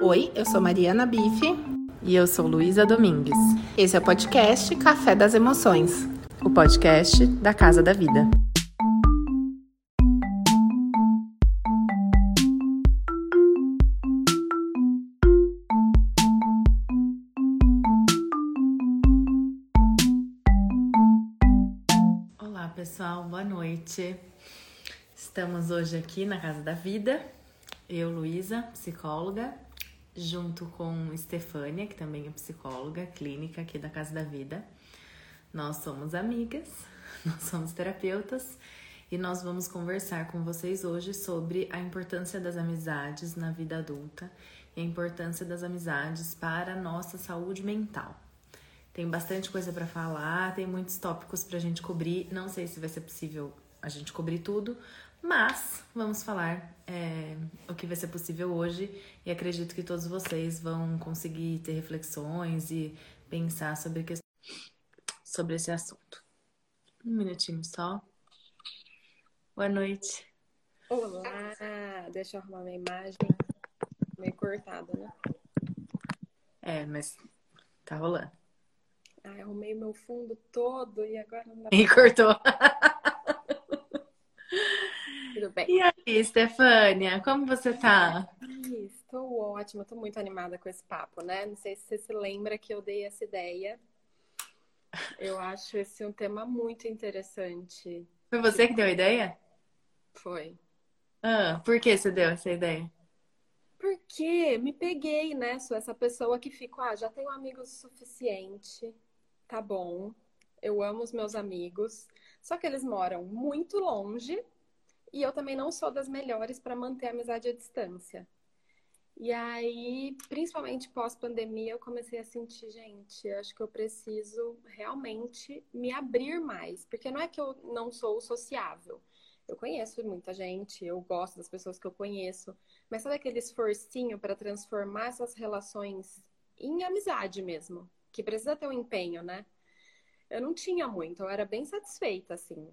Oi, eu sou Mariana Bife. E eu sou Luísa Domingues. Esse é o podcast Café das Emoções o podcast da Casa da Vida. Olá, pessoal, boa noite. Estamos hoje aqui na Casa da Vida. Eu, Luísa, psicóloga, junto com Estefânia, que também é psicóloga clínica aqui da Casa da Vida. Nós somos amigas, nós somos terapeutas e nós vamos conversar com vocês hoje sobre a importância das amizades na vida adulta e a importância das amizades para a nossa saúde mental. Tem bastante coisa para falar, tem muitos tópicos para a gente cobrir. Não sei se vai ser possível a gente cobrir tudo, mas vamos falar é, o que vai ser possível hoje e acredito que todos vocês vão conseguir ter reflexões e pensar sobre, que, sobre esse assunto. Um minutinho só. Boa noite. Olá! Deixa eu arrumar minha imagem. Meio cortada, né? É, mas tá rolando. Ah, arrumei meu fundo todo e agora não dá pra... E cortou. Tudo bem. E aí, Stefânia, como você tá? Estou ótima, estou muito animada com esse papo, né? Não sei se você se lembra que eu dei essa ideia. Eu acho esse um tema muito interessante. Foi você que deu a ideia? Foi. Ah, por que você deu essa ideia? Porque me peguei, né? Sou essa pessoa que fica, ah, já tenho amigos o suficiente, tá bom. Eu amo os meus amigos, só que eles moram muito longe e eu também não sou das melhores para manter a amizade à distância. E aí, principalmente pós-pandemia, eu comecei a sentir, gente, acho que eu preciso realmente me abrir mais. Porque não é que eu não sou sociável. Eu conheço muita gente, eu gosto das pessoas que eu conheço. Mas sabe aquele esforcinho para transformar essas relações em amizade mesmo? Que precisa ter um empenho, né? Eu não tinha muito, eu era bem satisfeita, assim.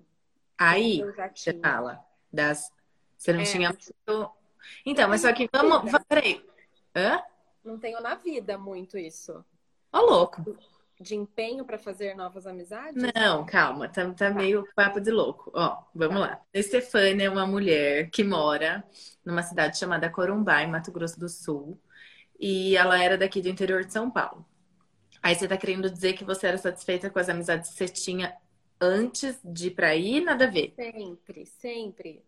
Aí, você fala das. Você não é, tinha muito. Então, mas só que vamos. Peraí. Hã? Não tenho na vida muito isso. Ó, louco. De empenho para fazer novas amizades? Não, calma, tá, tá meio papo de louco. Ó, vamos lá. A Estefânia é uma mulher que mora numa cidade chamada Corumbá, em Mato Grosso do Sul. E ela era daqui do interior de São Paulo. Aí você tá querendo dizer que você era satisfeita com as amizades que você tinha antes de ir pra aí? Nada a ver. Sempre, sempre.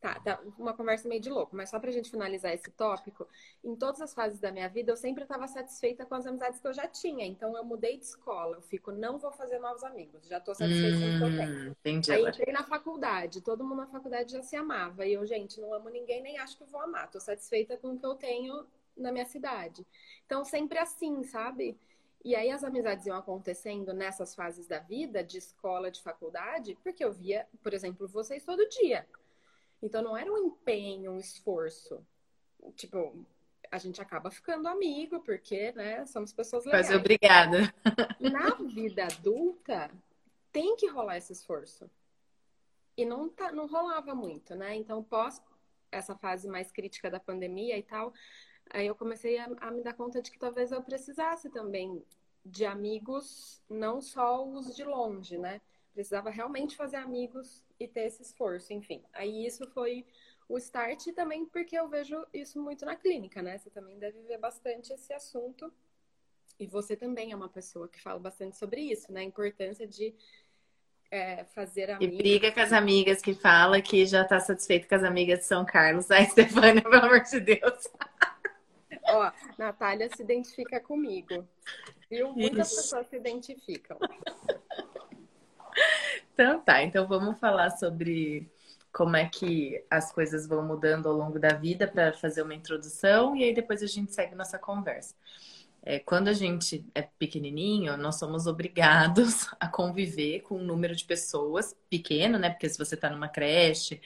Tá, tá, uma conversa meio de louco, mas só pra gente finalizar esse tópico, em todas as fases da minha vida eu sempre estava satisfeita com as amizades que eu já tinha. Então eu mudei de escola, eu fico, não vou fazer novos amigos, já tô satisfeita com o que eu tenho. Hum, entendi. Aí entrei na faculdade, todo mundo na faculdade já se amava. E eu, gente, não amo ninguém, nem acho que vou amar. Tô satisfeita com o que eu tenho na minha cidade. Então, sempre assim, sabe? E aí as amizades iam acontecendo nessas fases da vida, de escola, de faculdade, porque eu via, por exemplo, vocês todo dia. Então não era um empenho, um esforço. Tipo, a gente acaba ficando amigo, porque, né, somos pessoas legais. Mas obrigada. Na vida adulta, tem que rolar esse esforço. E não, tá, não rolava muito, né? Então, pós essa fase mais crítica da pandemia e tal, aí eu comecei a, a me dar conta de que talvez eu precisasse também de amigos, não só os de longe, né? Precisava realmente fazer amigos e ter esse esforço, enfim. Aí isso foi o start também porque eu vejo isso muito na clínica, né? Você também deve ver bastante esse assunto. E você também é uma pessoa que fala bastante sobre isso, né? A importância de é, fazer amigos. E briga com as amigas que fala que já tá satisfeito com as amigas de São Carlos. Ai, Stefania, pelo amor de Deus. Ó, Natália se identifica comigo. Viu? Muitas Ixi. pessoas se identificam. Então tá, então vamos falar sobre como é que as coisas vão mudando ao longo da vida para fazer uma introdução e aí depois a gente segue nossa conversa. É, quando a gente é pequenininho, nós somos obrigados a conviver com um número de pessoas pequeno, né? Porque se você está numa creche,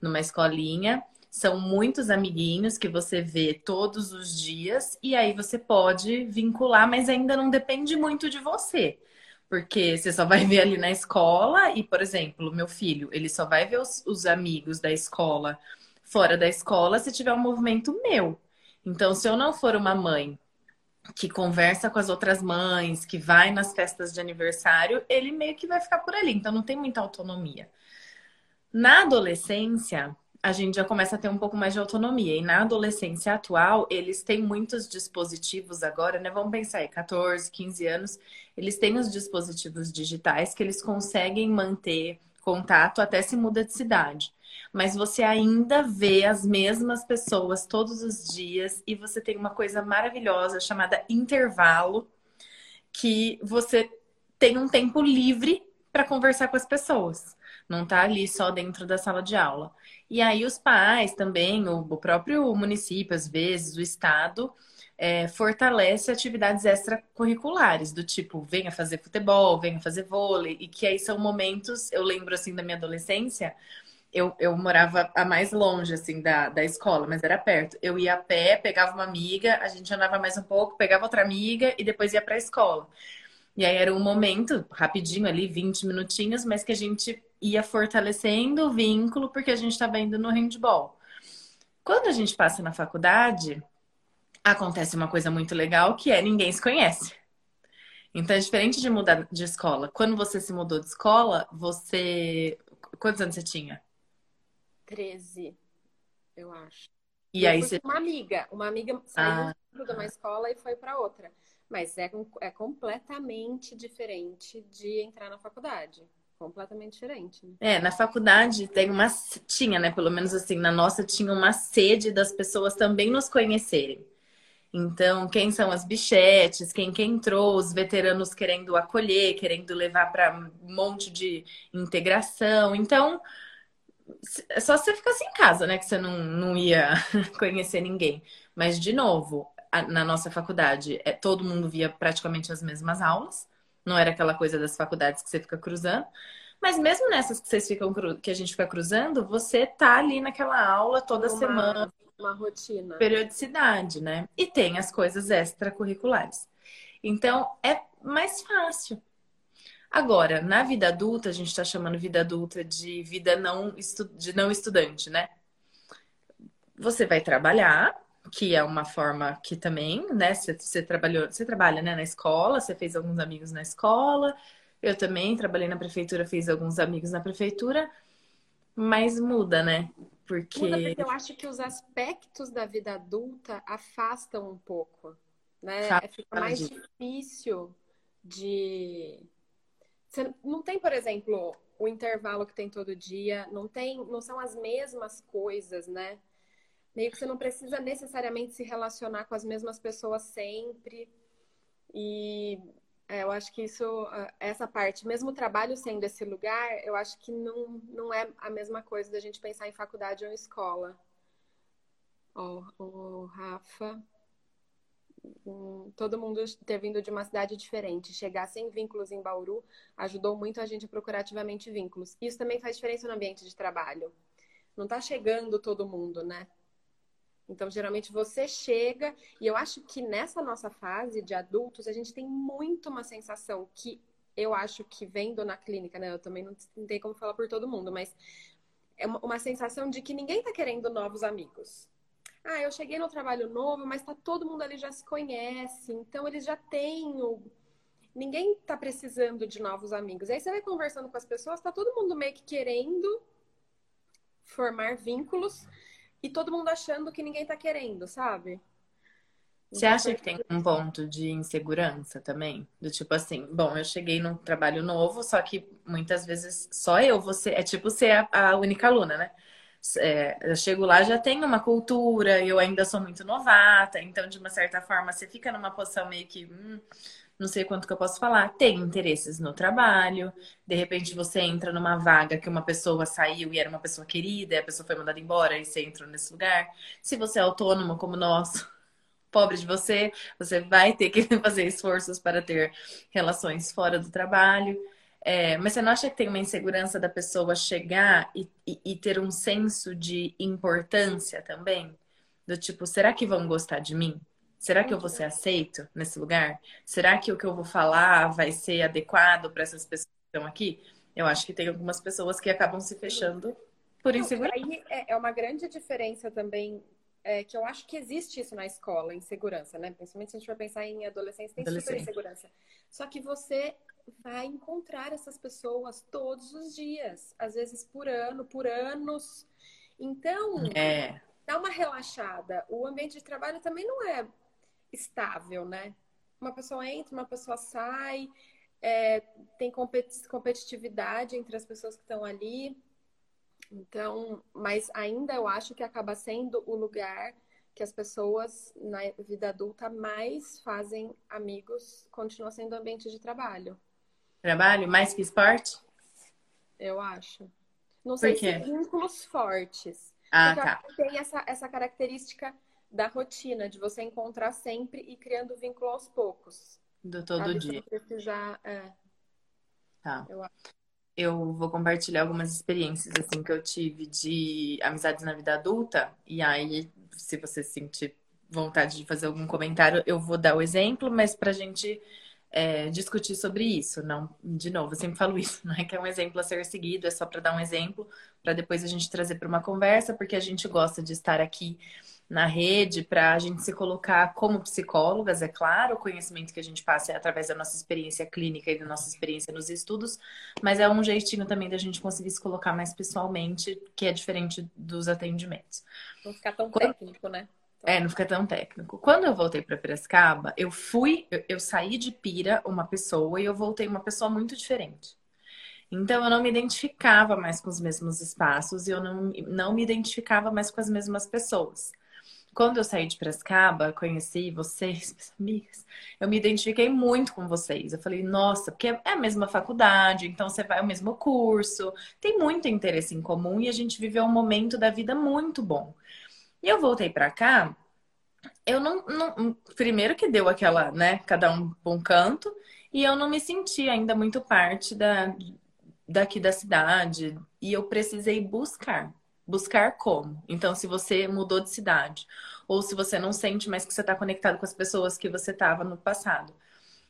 numa escolinha, são muitos amiguinhos que você vê todos os dias e aí você pode vincular, mas ainda não depende muito de você. Porque você só vai ver ali na escola e, por exemplo, meu filho, ele só vai ver os, os amigos da escola fora da escola se tiver um movimento meu. Então, se eu não for uma mãe que conversa com as outras mães, que vai nas festas de aniversário, ele meio que vai ficar por ali. Então, não tem muita autonomia. Na adolescência, a gente já começa a ter um pouco mais de autonomia. E na adolescência atual, eles têm muitos dispositivos agora, né? Vamos pensar aí, 14, 15 anos, eles têm os dispositivos digitais que eles conseguem manter contato até se muda de cidade. Mas você ainda vê as mesmas pessoas todos os dias e você tem uma coisa maravilhosa chamada intervalo, que você tem um tempo livre para conversar com as pessoas. Não tá ali só dentro da sala de aula. E aí os pais também, o, próprio município, às vezes, o estado, é, fortalece atividades extracurriculares, do tipo, venha fazer futebol, venha fazer vôlei, e que aí são momentos, eu lembro assim da minha adolescência, eu, eu morava a mais longe, assim, da, da escola, mas era perto. Eu ia a pé, pegava uma amiga, a gente andava mais um pouco, pegava outra amiga e depois ia para a escola. E aí era um momento, rapidinho ali, 20 minutinhos, mas que a gente ia fortalecendo o vínculo porque a gente estava indo no handball. Quando a gente passa na faculdade, acontece uma coisa muito legal que é ninguém se conhece. Então é diferente de mudar de escola. Quando você se mudou de escola, você. Quantos anos você tinha? 13, eu acho. E eu aí você. Uma amiga. Uma amiga saiu ah. de uma escola e foi para outra. Mas é, é completamente diferente de entrar na faculdade. Completamente diferente. Né? É, na faculdade tem uma. Tinha, né? Pelo menos assim, na nossa tinha uma sede das pessoas também nos conhecerem. Então, quem são as bichetes, quem, quem entrou, os veteranos querendo acolher, querendo levar para um monte de integração. Então, é só você ficasse em casa, né? Que você não, não ia conhecer ninguém. Mas, de novo, na nossa faculdade, é, todo mundo via praticamente as mesmas aulas. Não era aquela coisa das faculdades que você fica cruzando. Mas mesmo nessas que vocês ficam que a gente fica cruzando, você tá ali naquela aula toda uma, semana. Uma rotina. Periodicidade, né? E tem as coisas extracurriculares. Então é mais fácil. Agora, na vida adulta, a gente está chamando vida adulta de vida não, estu... de não estudante, né? Você vai trabalhar, que é uma forma que também, né? Você, trabalhou, você trabalha né, na escola, você fez alguns amigos na escola. Eu também trabalhei na prefeitura, fiz alguns amigos na prefeitura, mas muda, né? Porque... Muda porque eu acho que os aspectos da vida adulta afastam um pouco, né? É, fica mais difícil de... Você não tem, por exemplo, o intervalo que tem todo dia, não tem, não são as mesmas coisas, né? Meio que você não precisa necessariamente se relacionar com as mesmas pessoas sempre. E é, eu acho que isso, essa parte, mesmo o trabalho sendo esse lugar, eu acho que não, não é a mesma coisa da gente pensar em faculdade ou escola. Ó, oh, o Rafa. Hum, todo mundo ter vindo de uma cidade diferente, chegar sem vínculos em Bauru ajudou muito a gente a procurar ativamente vínculos. Isso também faz diferença no ambiente de trabalho. Não está chegando todo mundo, né? Então, geralmente você chega, e eu acho que nessa nossa fase de adultos, a gente tem muito uma sensação que eu acho que vendo na clínica, né? Eu também não, tenho como falar por todo mundo, mas é uma, uma sensação de que ninguém tá querendo novos amigos. Ah, eu cheguei no trabalho novo, mas tá todo mundo ali já se conhece, então eles já têm o... Ninguém tá precisando de novos amigos. Aí você vai conversando com as pessoas, tá todo mundo meio que querendo formar vínculos, e todo mundo achando que ninguém tá querendo, sabe? Você acha que tem um ponto de insegurança também? Do tipo assim, bom, eu cheguei num trabalho novo, só que muitas vezes só eu, você é tipo ser a, a única aluna, né? É, eu chego lá, já tenho uma cultura, eu ainda sou muito novata, então de uma certa forma você fica numa posição meio que. Hum, não sei quanto que eu posso falar, tem interesses no trabalho, de repente você entra numa vaga que uma pessoa saiu e era uma pessoa querida, e a pessoa foi mandada embora e você entrou nesse lugar. Se você é autônomo como nós, pobre de você, você vai ter que fazer esforços para ter relações fora do trabalho. É, mas você não acha que tem uma insegurança da pessoa chegar e, e, e ter um senso de importância também? Do tipo, será que vão gostar de mim? Será que eu vou ser aceito nesse lugar? Será que o que eu vou falar vai ser adequado para essas pessoas que estão aqui? Eu acho que tem algumas pessoas que acabam se fechando por insegurança. Aí é, é uma grande diferença também é, que eu acho que existe isso na escola, insegurança, né? Principalmente se a gente for pensar em adolescência, tem super insegurança. Só que você vai encontrar essas pessoas todos os dias, às vezes por ano, por anos. Então, é. dá uma relaxada. O ambiente de trabalho também não é estável, né? Uma pessoa entra, uma pessoa sai, é, tem competitividade entre as pessoas que estão ali. Então, mas ainda eu acho que acaba sendo o lugar que as pessoas na vida adulta mais fazem amigos, continua sendo ambiente de trabalho. Trabalho mais que esporte? Eu acho. Não sei se vínculos fortes. Ah, tá. Tem essa, essa característica da rotina, de você encontrar sempre e criando vínculo aos poucos. Do todo sabe? dia. precisar, é. Tá. Eu eu vou compartilhar algumas experiências assim que eu tive de amizades na vida adulta e aí se você sentir vontade de fazer algum comentário eu vou dar o exemplo mas para a gente é, discutir sobre isso não de novo eu sempre falo isso não é que é um exemplo a ser seguido é só para dar um exemplo para depois a gente trazer para uma conversa porque a gente gosta de estar aqui na rede para a gente se colocar como psicólogas, é claro, o conhecimento que a gente passa é através da nossa experiência clínica e da nossa experiência nos estudos, mas é um jeitinho também da gente conseguir se colocar mais pessoalmente, que é diferente dos atendimentos. Não ficar tão Quando... técnico, né? É, não fica tão técnico. Quando eu voltei para Piracicaba, eu fui, eu, eu saí de Pira uma pessoa e eu voltei uma pessoa muito diferente. Então eu não me identificava mais com os mesmos espaços e eu não, não me identificava mais com as mesmas pessoas. Quando eu saí de Piracicaba, conheci vocês, minhas amigas, eu me identifiquei muito com vocês. Eu falei, nossa, porque é a mesma faculdade, então você vai ao mesmo curso, tem muito interesse em comum e a gente viveu um momento da vida muito bom. E eu voltei para cá, eu não, não, Primeiro que deu aquela, né, cada um um canto, e eu não me senti ainda muito parte da, daqui da cidade, e eu precisei buscar buscar como. Então, se você mudou de cidade, ou se você não sente mais que você está conectado com as pessoas que você estava no passado,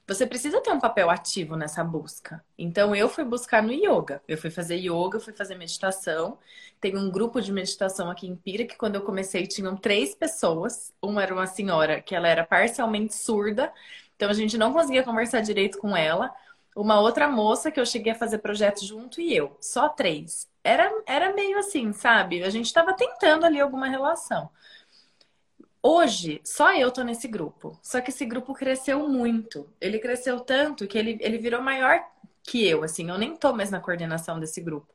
você precisa ter um papel ativo nessa busca. Então, eu fui buscar no yoga. Eu fui fazer yoga, fui fazer meditação. Tem um grupo de meditação aqui em Pira que, quando eu comecei, tinham três pessoas. Uma era uma senhora que ela era parcialmente surda, então a gente não conseguia conversar direito com ela. Uma outra moça que eu cheguei a fazer projeto junto e eu. Só três era, era meio assim, sabe? A gente estava tentando ali alguma relação. Hoje, só eu tô nesse grupo. Só que esse grupo cresceu muito. Ele cresceu tanto que ele, ele virou maior que eu, assim. Eu nem tô mais na coordenação desse grupo.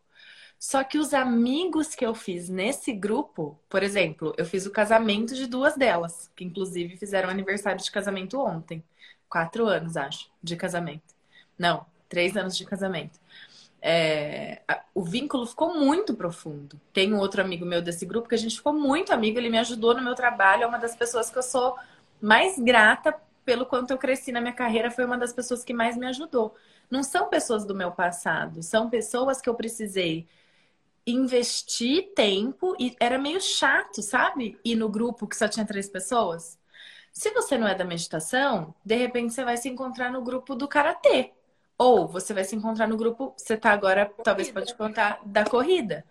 Só que os amigos que eu fiz nesse grupo, por exemplo, eu fiz o casamento de duas delas, que inclusive fizeram aniversário de casamento ontem. Quatro anos, acho, de casamento. Não, três anos de casamento é, o vínculo ficou muito profundo. Tem um outro amigo meu desse grupo que a gente ficou muito amigo, ele me ajudou no meu trabalho, é uma das pessoas que eu sou mais grata pelo quanto eu cresci na minha carreira, foi uma das pessoas que mais me ajudou. Não são pessoas do meu passado, são pessoas que eu precisei investir tempo e era meio chato, sabe? Ir no grupo que só tinha três pessoas. Se você não é da meditação, de repente você vai se encontrar no grupo do karatê. Ou você vai se encontrar no grupo, você tá agora, corrida. talvez pode contar, da corrida.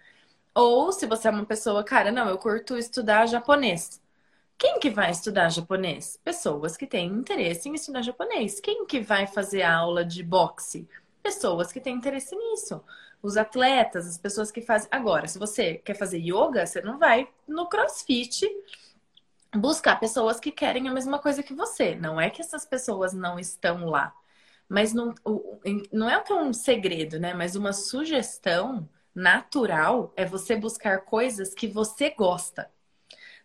Ou se você é uma pessoa, cara, não, eu curto estudar japonês. Quem que vai estudar japonês? Pessoas que têm interesse em estudar japonês. Quem que vai fazer aula de boxe? Pessoas que têm interesse nisso. Os atletas, as pessoas que fazem. Agora, se você quer fazer yoga, você não vai no crossfit buscar pessoas que querem a mesma coisa que você. Não é que essas pessoas não estão lá. Mas não, não é que é um segredo, né? Mas uma sugestão natural é você buscar coisas que você gosta.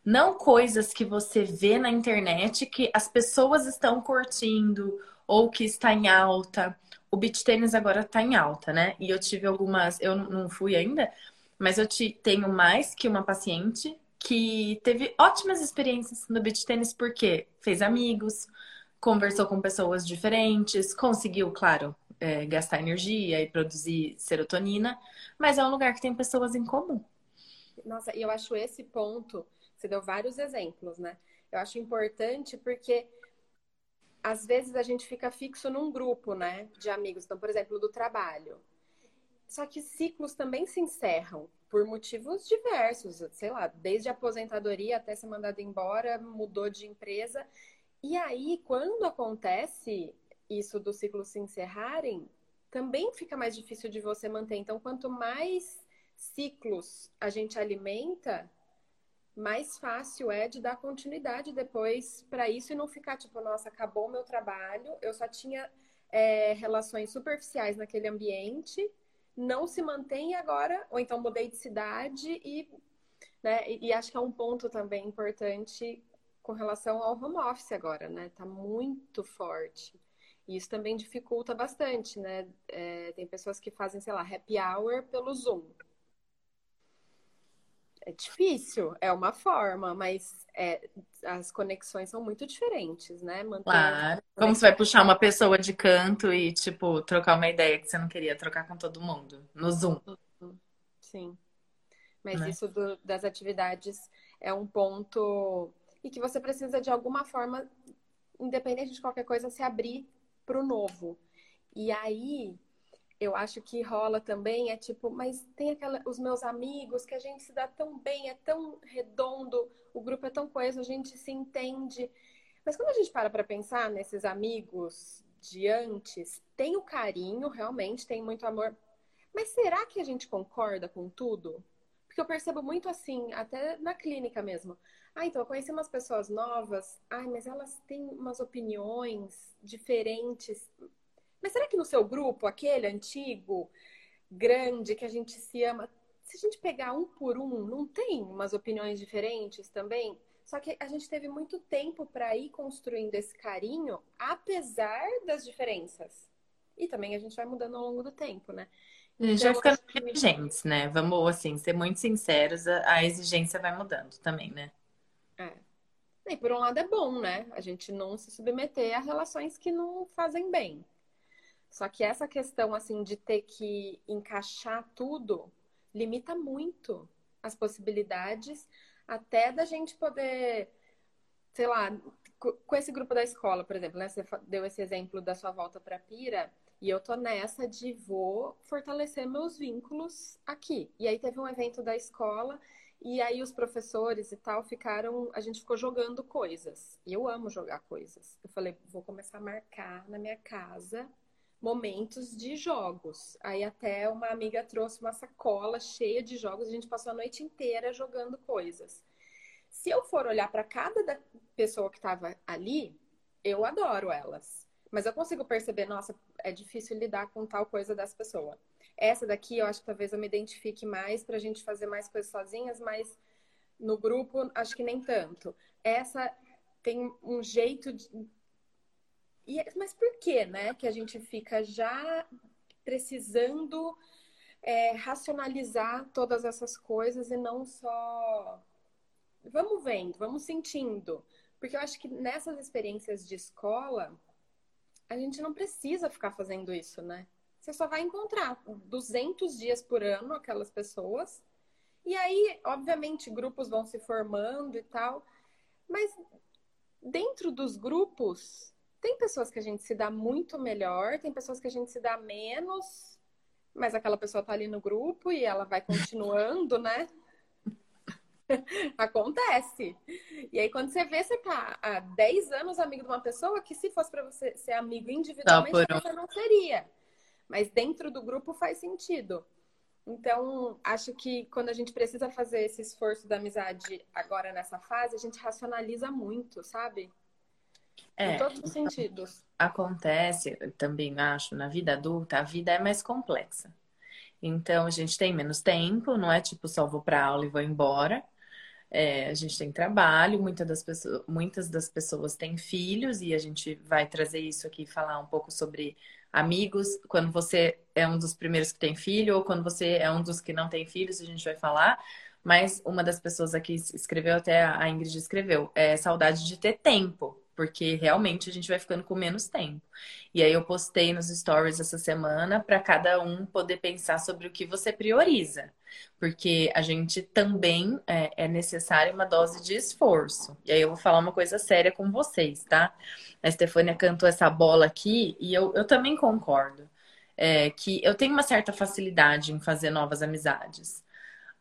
Não coisas que você vê na internet que as pessoas estão curtindo ou que está em alta. O beach tênis agora está em alta, né? E eu tive algumas, eu não fui ainda, mas eu te, tenho mais que uma paciente que teve ótimas experiências no beach tênis porque fez amigos, conversou com pessoas diferentes, conseguiu, claro, é, gastar energia e produzir serotonina, mas é um lugar que tem pessoas em comum. Nossa, e eu acho esse ponto, você deu vários exemplos, né? Eu acho importante porque às vezes a gente fica fixo num grupo, né, de amigos, então, por exemplo, do trabalho. Só que ciclos também se encerram. por motivos diversos, sei lá, desde aposentadoria até ser mandado embora, mudou de empresa. E aí, quando acontece isso dos ciclos se encerrarem, também fica mais difícil de você manter. Então, quanto mais ciclos a gente alimenta, mais fácil é de dar continuidade depois para isso e não ficar tipo, nossa, acabou o meu trabalho, eu só tinha é, relações superficiais naquele ambiente, não se mantém agora, ou então mudei de cidade e, né, e, e acho que é um ponto também importante com relação ao home office agora, né? Tá muito forte. E isso também dificulta bastante, né? É, tem pessoas que fazem, sei lá, happy hour pelo Zoom. É difícil, é uma forma, mas é, as conexões são muito diferentes, né? Manter claro. Como você vai puxar uma pessoa de canto e, tipo, trocar uma ideia que você não queria trocar com todo mundo no Zoom? Sim. Mas né? isso do, das atividades é um ponto e que você precisa, de alguma forma, independente de qualquer coisa, se abrir para o novo. E aí eu acho que rola também, é tipo, mas tem aquela, os meus amigos que a gente se dá tão bem, é tão redondo, o grupo é tão coeso, a gente se entende. Mas quando a gente para para pensar nesses amigos de antes, tem o carinho, realmente, tem muito amor. Mas será que a gente concorda com tudo? Porque eu percebo muito assim, até na clínica mesmo. Ah, então eu conheci umas pessoas novas, ai, mas elas têm umas opiniões diferentes. Mas será que no seu grupo, aquele antigo, grande, que a gente se ama, se a gente pegar um por um, não tem umas opiniões diferentes também? Só que a gente teve muito tempo para ir construindo esse carinho, apesar das diferenças. E também a gente vai mudando ao longo do tempo, né? A gente então, vai ficando exigentes, né? Vamos, assim, ser muito sinceros, a exigência vai mudando também, né? E por um lado é bom, né? A gente não se submeter a relações que não fazem bem. Só que essa questão, assim, de ter que encaixar tudo, limita muito as possibilidades, até da gente poder, sei lá, com esse grupo da escola, por exemplo, né? Você deu esse exemplo da sua volta para Pira, e eu tô nessa de vou fortalecer meus vínculos aqui. E aí teve um evento da escola, e aí os professores e tal ficaram, a gente ficou jogando coisas. E eu amo jogar coisas. Eu falei, vou começar a marcar na minha casa momentos de jogos. Aí até uma amiga trouxe uma sacola cheia de jogos, a gente passou a noite inteira jogando coisas. Se eu for olhar para cada pessoa que estava ali, eu adoro elas. Mas eu consigo perceber, nossa, é difícil lidar com tal coisa dessa pessoa. Essa daqui, eu acho que talvez eu me identifique mais para a gente fazer mais coisas sozinhas, mas no grupo, acho que nem tanto. Essa tem um jeito de, e, mas por que, né, que a gente fica já precisando é, racionalizar todas essas coisas e não só vamos vendo, vamos sentindo. Porque eu acho que nessas experiências de escola, a gente não precisa ficar fazendo isso, né? Você só vai encontrar 200 dias por ano aquelas pessoas. E aí, obviamente, grupos vão se formando e tal. Mas dentro dos grupos, tem pessoas que a gente se dá muito melhor, tem pessoas que a gente se dá menos, mas aquela pessoa tá ali no grupo e ela vai continuando, né? Acontece. E aí, quando você vê, você tá há 10 anos amigo de uma pessoa que, se fosse para você ser amigo individualmente, você não seria. Mas dentro do grupo faz sentido. Então, acho que quando a gente precisa fazer esse esforço da amizade agora nessa fase, a gente racionaliza muito, sabe? É, em todos os sentidos. Acontece, também acho, na vida adulta, a vida é mais complexa. Então, a gente tem menos tempo, não é tipo só vou para aula e vou embora. É, a gente tem trabalho, muitas das, pessoas, muitas das pessoas têm filhos e a gente vai trazer isso aqui, falar um pouco sobre amigos, quando você é um dos primeiros que tem filho ou quando você é um dos que não tem filhos, a gente vai falar. Mas uma das pessoas aqui escreveu, até a Ingrid escreveu, é saudade de ter tempo porque realmente a gente vai ficando com menos tempo. E aí eu postei nos stories essa semana para cada um poder pensar sobre o que você prioriza, porque a gente também é, é necessária uma dose de esforço. E aí eu vou falar uma coisa séria com vocês, tá? A Stefânia cantou essa bola aqui e eu, eu também concordo. É, que eu tenho uma certa facilidade em fazer novas amizades.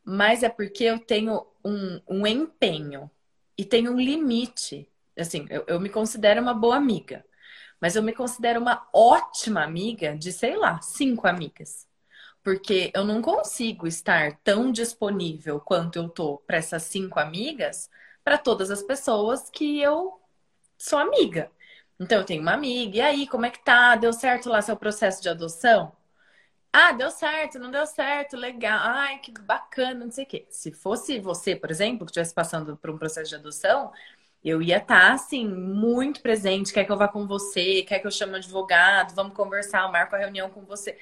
mas é porque eu tenho um, um empenho e tenho um limite. Assim, eu, eu me considero uma boa amiga, mas eu me considero uma ótima amiga de, sei lá, cinco amigas. Porque eu não consigo estar tão disponível quanto eu tô para essas cinco amigas para todas as pessoas que eu sou amiga. Então, eu tenho uma amiga, e aí, como é que tá? Deu certo lá seu processo de adoção? Ah, deu certo, não deu certo, legal. Ai, que bacana, não sei o quê. Se fosse você, por exemplo, que estivesse passando por um processo de adoção, eu ia estar, tá, assim, muito presente. Quer que eu vá com você? Quer que eu chame um advogado? Vamos conversar, eu marco a reunião com você.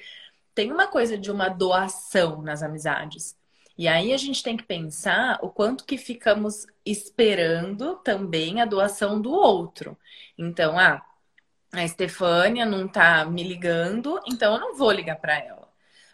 Tem uma coisa de uma doação nas amizades. E aí a gente tem que pensar o quanto que ficamos esperando também a doação do outro. Então, ah, a Estefânia não tá me ligando, então eu não vou ligar para ela.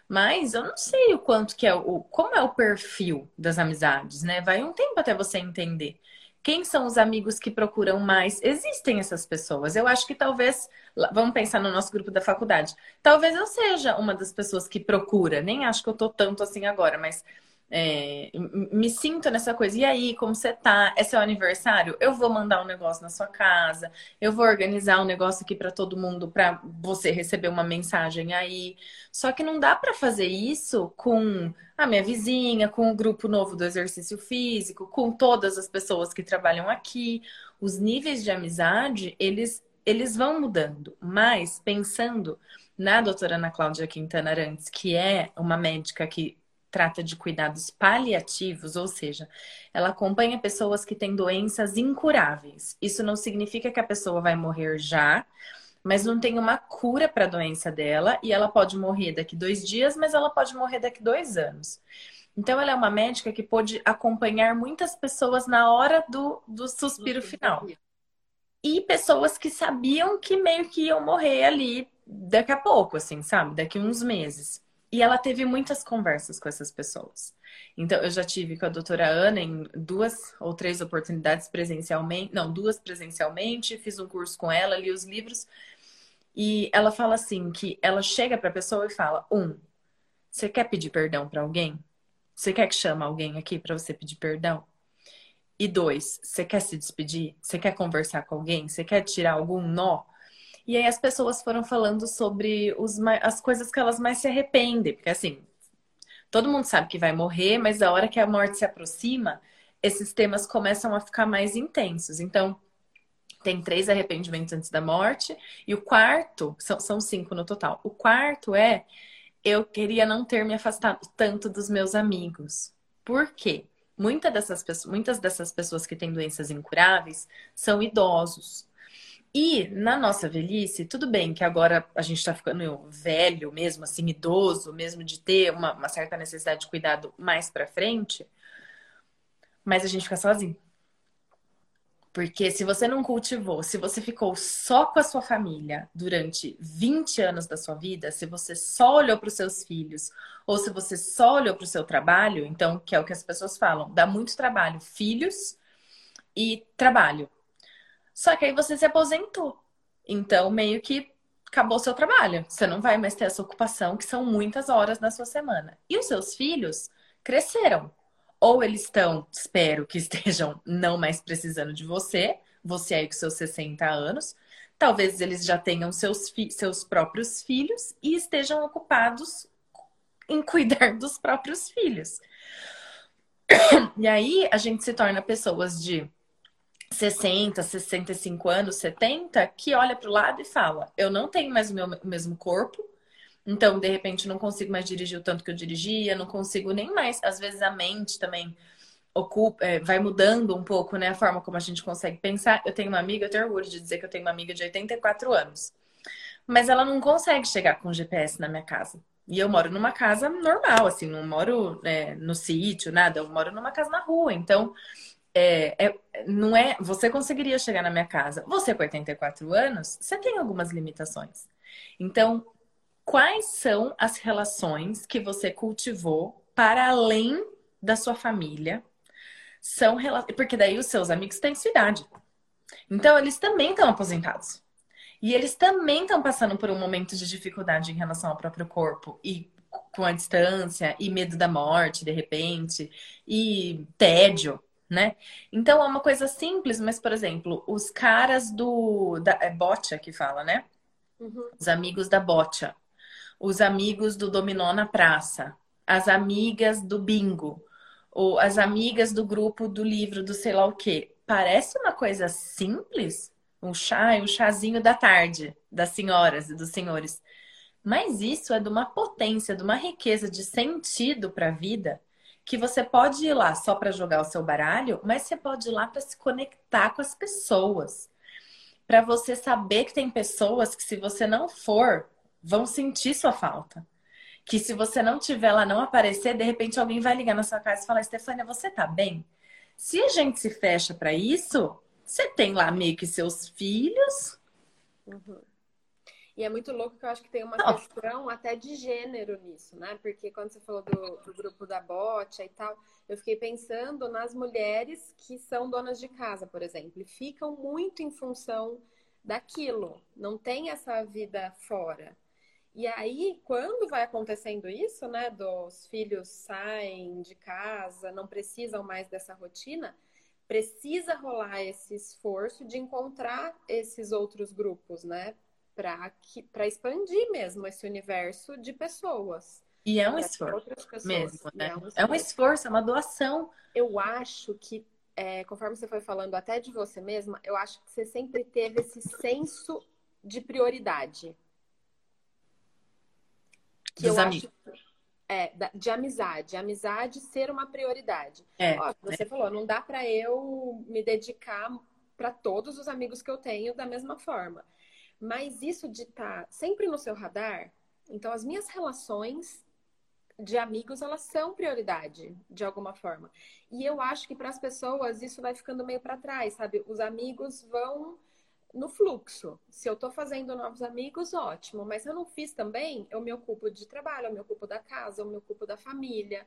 Mas eu não sei o quanto que é o como é o perfil das amizades, né? Vai um tempo até você entender. Quem são os amigos que procuram mais? Existem essas pessoas. Eu acho que talvez, vamos pensar no nosso grupo da faculdade. Talvez eu seja uma das pessoas que procura. Nem acho que eu tô tanto assim agora, mas é, me sinto nessa coisa. E aí, como você tá? É seu aniversário? Eu vou mandar um negócio na sua casa. Eu vou organizar um negócio aqui para todo mundo, para você receber uma mensagem aí. Só que não dá para fazer isso com a minha vizinha, com o grupo novo do exercício físico, com todas as pessoas que trabalham aqui. Os níveis de amizade, eles eles vão mudando, mas pensando na doutora Ana Cláudia Quintana Arantes, que é uma médica que trata de cuidados paliativos, ou seja, ela acompanha pessoas que têm doenças incuráveis. Isso não significa que a pessoa vai morrer já, mas não tem uma cura para a doença dela e ela pode morrer daqui dois dias, mas ela pode morrer daqui dois anos. Então, ela é uma médica que pôde acompanhar muitas pessoas na hora do, do suspiro final. E pessoas que sabiam que meio que iam morrer ali daqui a pouco, assim, sabe? Daqui uns meses. E ela teve muitas conversas com essas pessoas. Então, eu já tive com a doutora Ana em duas ou três oportunidades presencialmente, não, duas presencialmente, fiz um curso com ela, li os livros. E ela fala assim: que ela chega para a pessoa e fala: um, você quer pedir perdão para alguém? Você quer que chame alguém aqui para você pedir perdão? E dois, você quer se despedir? Você quer conversar com alguém? Você quer tirar algum nó? E aí as pessoas foram falando sobre os, as coisas que elas mais se arrependem. Porque assim, todo mundo sabe que vai morrer, mas a hora que a morte se aproxima, esses temas começam a ficar mais intensos. Então, tem três arrependimentos antes da morte. E o quarto, são, são cinco no total. O quarto é eu queria não ter me afastado tanto dos meus amigos. Por quê? Muita dessas, muitas dessas pessoas que têm doenças incuráveis são idosos. E na nossa velhice, tudo bem que agora a gente está ficando velho mesmo, assim, idoso, mesmo de ter uma, uma certa necessidade de cuidado mais para frente, mas a gente fica sozinho. Porque se você não cultivou, se você ficou só com a sua família durante 20 anos da sua vida, se você só olhou para os seus filhos, ou se você só olhou para o seu trabalho, então, que é o que as pessoas falam, dá muito trabalho, filhos e trabalho. Só que aí você se aposentou. Então, meio que acabou seu trabalho. Você não vai mais ter essa ocupação, que são muitas horas na sua semana. E os seus filhos cresceram. Ou eles estão, espero que estejam não mais precisando de você, você aí com seus 60 anos. Talvez eles já tenham seus, seus próprios filhos e estejam ocupados em cuidar dos próprios filhos. E aí a gente se torna pessoas de 60, 65 anos, 70, que olha para o lado e fala: Eu não tenho mais o meu o mesmo corpo, então de repente não consigo mais dirigir o tanto que eu dirigia, não consigo nem mais. Às vezes a mente também ocupa, é, vai mudando um pouco, né? A forma como a gente consegue pensar. Eu tenho uma amiga, eu tenho orgulho de dizer que eu tenho uma amiga de 84 anos, mas ela não consegue chegar com GPS na minha casa. E eu moro numa casa normal, assim, não moro é, no sítio, nada, eu moro numa casa na rua. Então, é, é, não é. Você conseguiria chegar na minha casa. Você com 84 anos, você tem algumas limitações. Então, quais são as relações que você cultivou para além da sua família? São porque daí os seus amigos têm sua idade. Então, eles também estão aposentados. E eles também estão passando por um momento de dificuldade em relação ao próprio corpo e com a distância e medo da morte, de repente, e tédio, né? Então é uma coisa simples, mas, por exemplo, os caras do. Da, é bocha que fala, né? Uhum. Os amigos da bocha. Os amigos do dominó na praça. As amigas do bingo. Ou as amigas do grupo do livro do sei lá o quê. Parece uma coisa simples, um chá, um chazinho da tarde das senhoras e dos senhores. Mas isso é de uma potência, de uma riqueza de sentido para a vida, que você pode ir lá só para jogar o seu baralho, mas você pode ir lá para se conectar com as pessoas. Para você saber que tem pessoas que, se você não for, vão sentir sua falta. Que se você não tiver lá, não aparecer, de repente alguém vai ligar na sua casa e falar: Stefania, você tá bem? Se a gente se fecha para isso, você tem lá meio que seus filhos. Uhum. E é muito louco que eu acho que tem uma questão até de gênero nisso, né? Porque quando você falou do, do grupo da bote e tal, eu fiquei pensando nas mulheres que são donas de casa, por exemplo, e ficam muito em função daquilo, não tem essa vida fora. E aí, quando vai acontecendo isso, né, dos filhos saem de casa, não precisam mais dessa rotina, precisa rolar esse esforço de encontrar esses outros grupos, né? Para expandir mesmo esse universo de pessoas. E é um esforço mesmo, né? É um esforço. é um esforço, é uma doação. Eu acho que, é, conforme você foi falando até de você mesma, eu acho que você sempre teve esse senso de prioridade. Que Dos eu amigos. acho é, de amizade, amizade ser uma prioridade. É, Ó, você é. falou, não dá para eu me dedicar para todos os amigos que eu tenho da mesma forma. Mas isso de estar tá sempre no seu radar, então as minhas relações de amigos, elas são prioridade de alguma forma. E eu acho que para as pessoas isso vai ficando meio para trás, sabe? Os amigos vão no fluxo. Se eu estou fazendo novos amigos, ótimo. Mas eu não fiz também, eu me ocupo de trabalho, eu me ocupo da casa, eu me ocupo da família.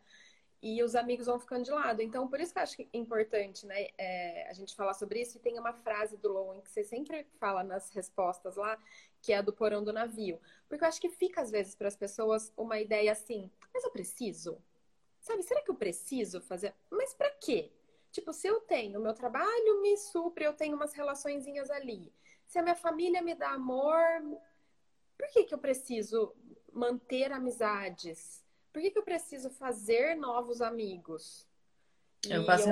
E os amigos vão ficando de lado. Então, por isso que eu acho importante né, é, a gente falar sobre isso. E tem uma frase do Lowen que você sempre fala nas respostas lá, que é a do porão do navio. Porque eu acho que fica, às vezes, para as pessoas uma ideia assim: mas eu preciso? Sabe, será que eu preciso fazer? Mas para quê? Tipo, se eu tenho, meu trabalho me supre, eu tenho umas relaçõezinhas ali. Se a minha família me dá amor, por que, que eu preciso manter amizades? Por que, que eu preciso fazer novos amigos? Eu eu acho...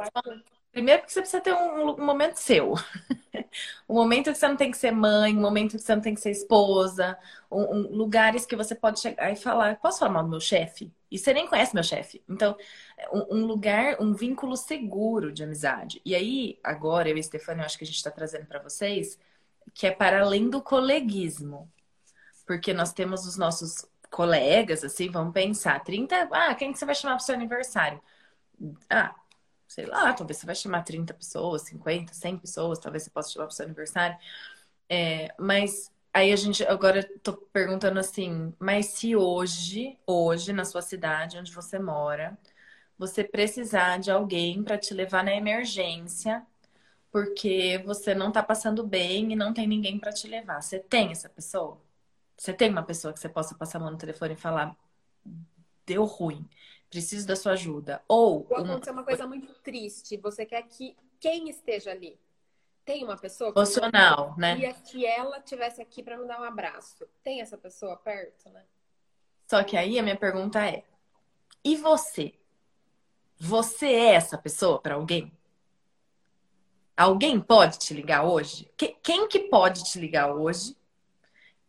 Primeiro porque você precisa ter um, um momento seu. um momento que você não tem que ser mãe, um momento que você não tem que ser esposa, um, um, lugares que você pode chegar e falar, posso falar mal do meu chefe? E você nem conhece meu chefe. Então, um, um, lugar, um vínculo seguro de amizade. E aí, agora, eu e a Stefania, eu acho que a gente está trazendo para vocês, que é para além do coleguismo. Porque nós temos os nossos colegas, assim, vamos pensar, 30, ah, quem que você vai chamar para seu aniversário? Ah, sei lá, talvez você vai chamar 30 pessoas, 50, 100 pessoas, talvez você possa chamar para seu aniversário. É, mas Aí a gente agora tô perguntando assim, mas se hoje, hoje na sua cidade onde você mora, você precisar de alguém para te levar na emergência, porque você não tá passando bem e não tem ninguém para te levar. Você tem essa pessoa? Você tem uma pessoa que você possa passar a mão no telefone e falar: deu ruim, preciso da sua ajuda. Ou. Ou acontecer uma coisa muito triste, você quer que quem esteja ali tem uma pessoa que emocional, né? Queria que ela tivesse aqui para me dar um abraço. Tem essa pessoa perto, né? Só que aí a minha pergunta é: e você? Você é essa pessoa para alguém? Alguém pode te ligar hoje? Quem que pode te ligar hoje?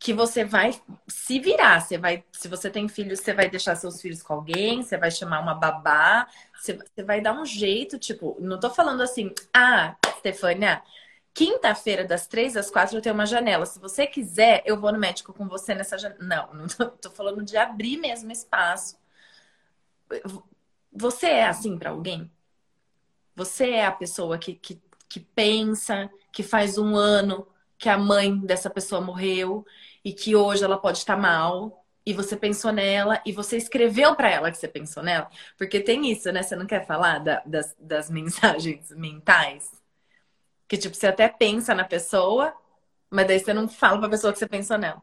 Que você vai se virar, você vai, se você tem filhos, você vai deixar seus filhos com alguém, você vai chamar uma babá, você, você vai dar um jeito, tipo, não tô falando assim, ah, Stefania, Quinta-feira, das três às quatro, eu tenho uma janela. Se você quiser, eu vou no médico com você nessa janela. Não, não tô, tô falando de abrir mesmo espaço. Você é assim para alguém? Você é a pessoa que, que, que pensa que faz um ano que a mãe dessa pessoa morreu e que hoje ela pode estar mal e você pensou nela e você escreveu para ela que você pensou nela. Porque tem isso, né? Você não quer falar da, das, das mensagens mentais? Que, tipo, você até pensa na pessoa, mas daí você não fala pra pessoa que você pensou nela.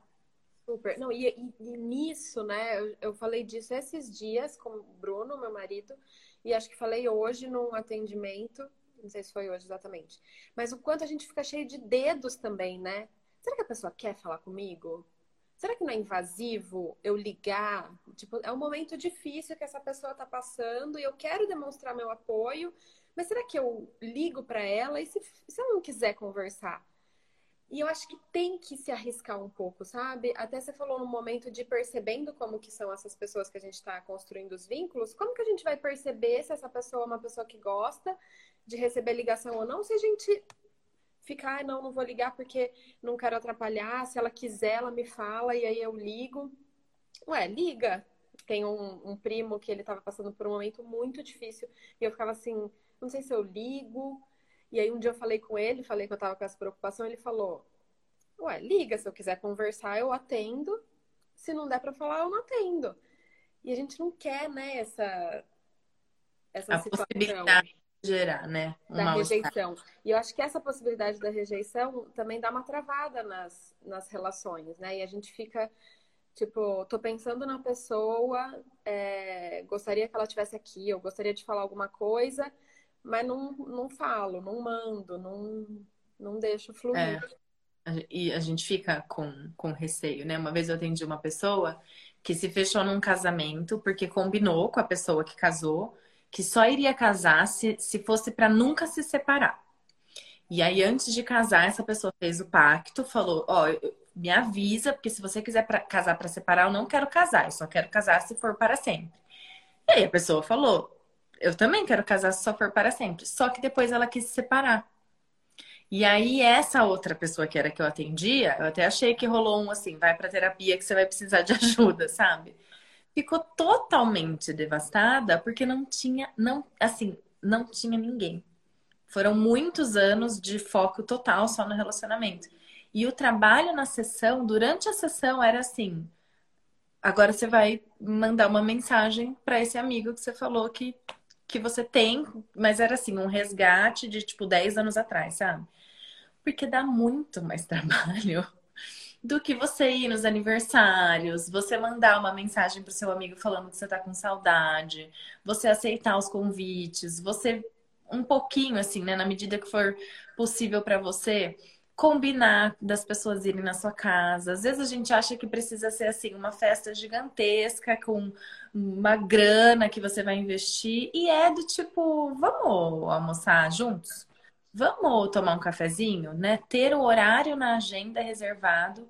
Super. Não, e, e, e nisso, né? Eu, eu, falei disso esses dias com o Bruno, meu marido, e acho que falei hoje num atendimento, não sei se foi hoje exatamente, mas o quanto a gente fica cheio de dedos também, né? Será que a pessoa quer falar comigo? Será que não é invasivo eu ligar? Tipo, é um momento difícil que essa pessoa tá passando e eu quero demonstrar meu apoio, mas será que eu ligo para ela e se, se ela não quiser conversar? E eu acho que tem que se arriscar um pouco, sabe? Até você falou no momento de percebendo como que são essas pessoas que a gente está construindo os vínculos. Como que a gente vai perceber se essa pessoa é uma pessoa que gosta de receber ligação ou não? Se a gente ficar, ah, não, não vou ligar porque não quero atrapalhar. Se ela quiser, ela me fala e aí eu ligo. Ué, liga. Tem um, um primo que ele estava passando por um momento muito difícil e eu ficava assim, não sei se eu ligo. E aí um dia eu falei com ele, falei que eu estava com essa preocupação, ele falou: "Ué, liga, se eu quiser conversar, eu atendo. Se não der para falar, eu não atendo". E a gente não quer, né, essa essa a situação. possibilidade gerar, né? Um da rejeição. E eu acho que essa possibilidade da rejeição também dá uma travada nas, nas relações, né? E a gente fica, tipo, tô pensando na pessoa, é, gostaria que ela estivesse aqui, eu gostaria de falar alguma coisa, mas não, não falo, não mando, não, não deixo fluir. É. E a gente fica com, com receio, né? Uma vez eu atendi uma pessoa que se fechou num casamento porque combinou com a pessoa que casou que só iria casar se, se fosse para nunca se separar. E aí, antes de casar, essa pessoa fez o pacto, falou: Ó, oh, me avisa, porque se você quiser pra, casar para separar, eu não quero casar, eu só quero casar se for para sempre. E aí a pessoa falou: Eu também quero casar se só for para sempre. Só que depois ela quis se separar. E aí, essa outra pessoa que era que eu atendia, eu até achei que rolou um assim: vai para terapia que você vai precisar de ajuda, sabe? Ficou totalmente devastada porque não tinha, não, assim, não tinha ninguém. Foram muitos anos de foco total só no relacionamento. E o trabalho na sessão, durante a sessão, era assim: agora você vai mandar uma mensagem para esse amigo que você falou que, que você tem, mas era assim, um resgate de tipo 10 anos atrás, sabe? Porque dá muito mais trabalho do que você ir nos aniversários, você mandar uma mensagem pro seu amigo falando que você tá com saudade, você aceitar os convites, você um pouquinho assim, né, na medida que for possível para você, combinar das pessoas irem na sua casa. Às vezes a gente acha que precisa ser assim, uma festa gigantesca com uma grana que você vai investir e é do tipo, vamos almoçar juntos? Vamos tomar um cafezinho, né? Ter o horário na agenda reservado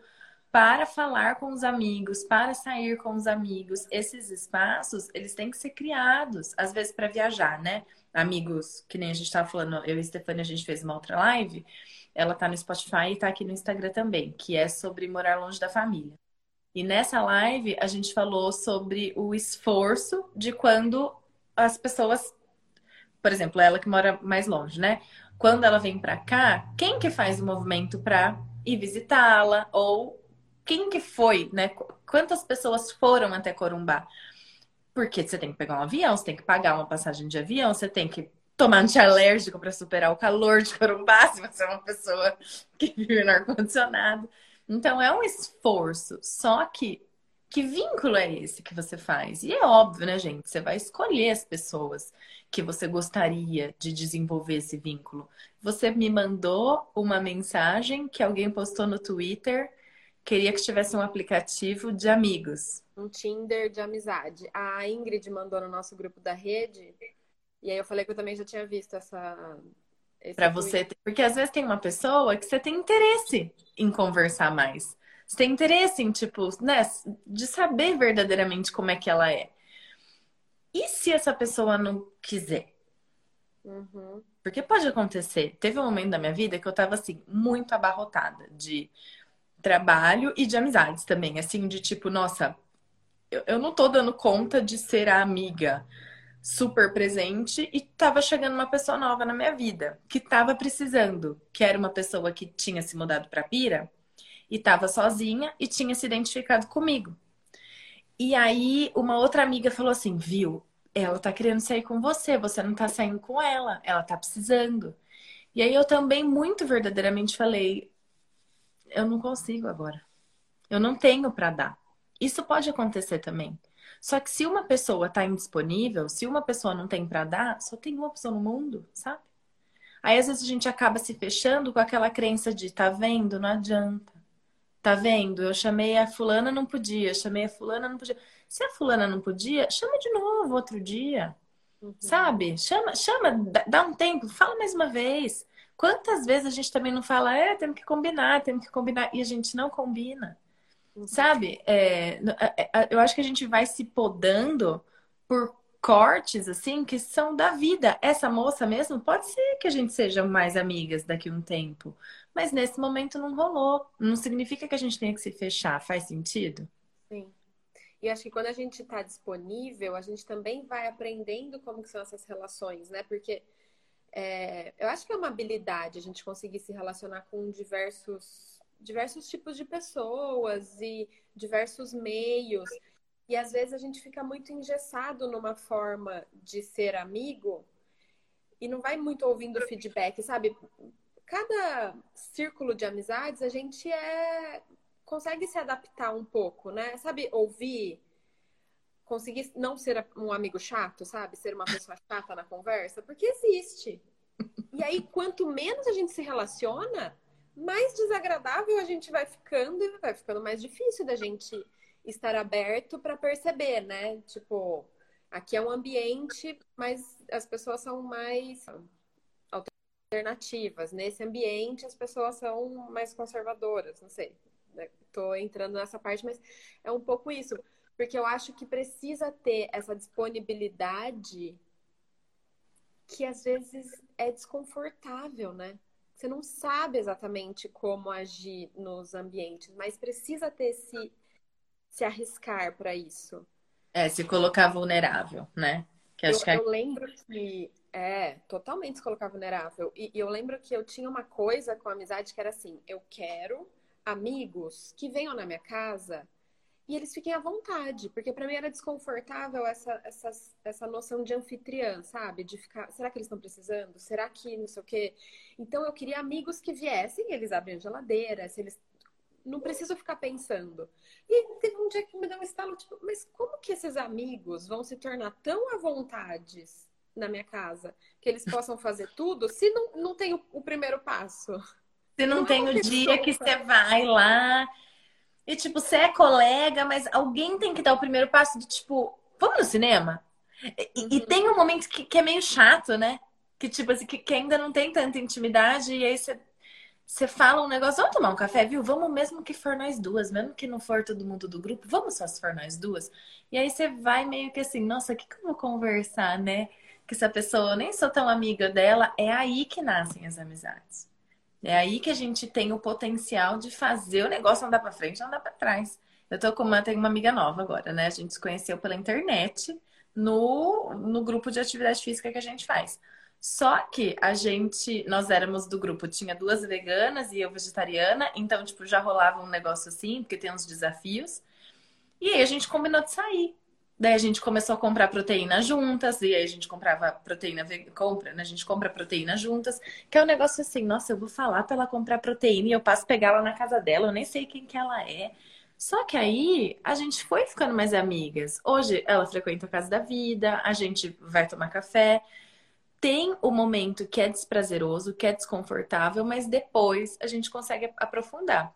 para falar com os amigos, para sair com os amigos. Esses espaços, eles têm que ser criados, às vezes para viajar, né? Amigos, que nem a gente estava falando, eu e a Stefania, a gente fez uma outra live. Ela tá no Spotify e tá aqui no Instagram também, que é sobre morar longe da família. E nessa live a gente falou sobre o esforço de quando as pessoas, por exemplo, ela que mora mais longe, né? Quando ela vem para cá, quem que faz o movimento para ir visitá-la ou quem que foi, né? Quantas pessoas foram até Corumbá? Porque você tem que pegar um avião, você tem que pagar uma passagem de avião, você tem que tomar antialérgico para superar o calor de Corumbá, se você é uma pessoa que vive no ar-condicionado. Então é um esforço. Só que que vínculo é esse que você faz? E é óbvio, né, gente? Você vai escolher as pessoas que você gostaria de desenvolver esse vínculo. Você me mandou uma mensagem que alguém postou no Twitter, queria que tivesse um aplicativo de amigos. Um Tinder de amizade. A Ingrid mandou no nosso grupo da rede, e aí eu falei que eu também já tinha visto essa. Para você, porque às vezes tem uma pessoa que você tem interesse em conversar mais. Você tem interesse em, tipo, né, de saber verdadeiramente como é que ela é. E se essa pessoa não quiser? Uhum. Porque pode acontecer. Teve um momento da minha vida que eu tava, assim, muito abarrotada de trabalho e de amizades também. Assim, de tipo, nossa, eu, eu não tô dando conta de ser a amiga super presente e tava chegando uma pessoa nova na minha vida que tava precisando, que era uma pessoa que tinha se mudado para Pira e estava sozinha e tinha se identificado comigo. E aí uma outra amiga falou assim: "Viu? Ela tá querendo sair com você, você não tá saindo com ela, ela tá precisando". E aí eu também muito verdadeiramente falei: "Eu não consigo agora. Eu não tenho para dar. Isso pode acontecer também. Só que se uma pessoa está indisponível, se uma pessoa não tem para dar, só tem uma pessoa no mundo, sabe? Aí às vezes a gente acaba se fechando com aquela crença de tá vendo, não adianta. Tá vendo? Eu chamei a fulana, não podia. Chamei a fulana, não podia. Se a fulana não podia, chama de novo outro dia. Uhum. Sabe? Chama, chama, dá um tempo, fala mais uma vez. Quantas vezes a gente também não fala, é, temos que combinar, temos que combinar, e a gente não combina. Uhum. Sabe? É, é, eu acho que a gente vai se podando por cortes, assim, que são da vida. Essa moça mesmo, pode ser que a gente seja mais amigas daqui a um tempo. Mas nesse momento não rolou. Não significa que a gente tenha que se fechar. Faz sentido? Sim. E acho que quando a gente está disponível, a gente também vai aprendendo como são essas relações, né? Porque é, eu acho que é uma habilidade a gente conseguir se relacionar com diversos, diversos tipos de pessoas e diversos meios. E às vezes a gente fica muito engessado numa forma de ser amigo e não vai muito ouvindo feedback, sabe? Cada círculo de amizades a gente é consegue se adaptar um pouco, né? Sabe, ouvir, conseguir não ser um amigo chato, sabe? Ser uma pessoa chata na conversa, porque existe. E aí, quanto menos a gente se relaciona, mais desagradável a gente vai ficando e vai ficando mais difícil da gente estar aberto para perceber, né? Tipo, aqui é um ambiente, mas as pessoas são mais alternativas. Nesse ambiente, as pessoas são mais conservadoras, não sei né? tô entrando nessa parte, mas é um pouco isso. Porque eu acho que precisa ter essa disponibilidade que às vezes é desconfortável, né? Você não sabe exatamente como agir nos ambientes, mas precisa ter se, se arriscar para isso. É, se colocar vulnerável, né? Que eu, que é... eu lembro que é totalmente se colocar vulnerável. E, e eu lembro que eu tinha uma coisa com a amizade que era assim: eu quero amigos que venham na minha casa e eles fiquem à vontade, porque para mim era desconfortável essa, essa, essa noção de anfitriã, sabe? De ficar, será que eles estão precisando? Será que não sei o quê? Então eu queria amigos que viessem, eles abrem a geladeira, se eles não preciso ficar pensando. E teve um dia que me deu um estalo, tipo, mas como que esses amigos vão se tornar tão à vontade na minha casa que eles possam fazer tudo se não, não tem o, o primeiro passo? Se não, não tem o dia que você vai lá e, tipo, você é colega, mas alguém tem que dar o primeiro passo de, tipo, vamos no cinema? E, uhum. e tem um momento que, que, é meio chato, né? Que, tipo assim, que, que, ainda não tem tanta intimidade e aí você, você fala um negócio, vamos tomar um café, viu? Vamos mesmo que for nós duas, mesmo que não for todo mundo do grupo, vamos só se for nós duas. E aí você vai meio que assim, nossa, o que, que eu vou conversar, né? Que essa pessoa, eu nem sou tão amiga dela, é aí que nascem as amizades. É aí que a gente tem o potencial de fazer o negócio andar para frente, andar para trás. Eu tô com uma, tenho uma amiga nova agora, né? A gente se conheceu pela internet no, no grupo de atividade física que a gente faz. Só que a gente, nós éramos do grupo, tinha duas veganas e eu vegetariana, então, tipo, já rolava um negócio assim, porque tem uns desafios. E aí a gente combinou de sair. Daí a gente começou a comprar proteína juntas, e aí a gente comprava proteína, compra, né? A gente compra proteína juntas, que é um negócio assim, nossa, eu vou falar pra ela comprar proteína e eu passo pegar ela na casa dela, eu nem sei quem que ela é. Só que aí a gente foi ficando mais amigas. Hoje ela frequenta a casa da vida, a gente vai tomar café. Tem o momento que é desprazeroso, que é desconfortável, mas depois a gente consegue aprofundar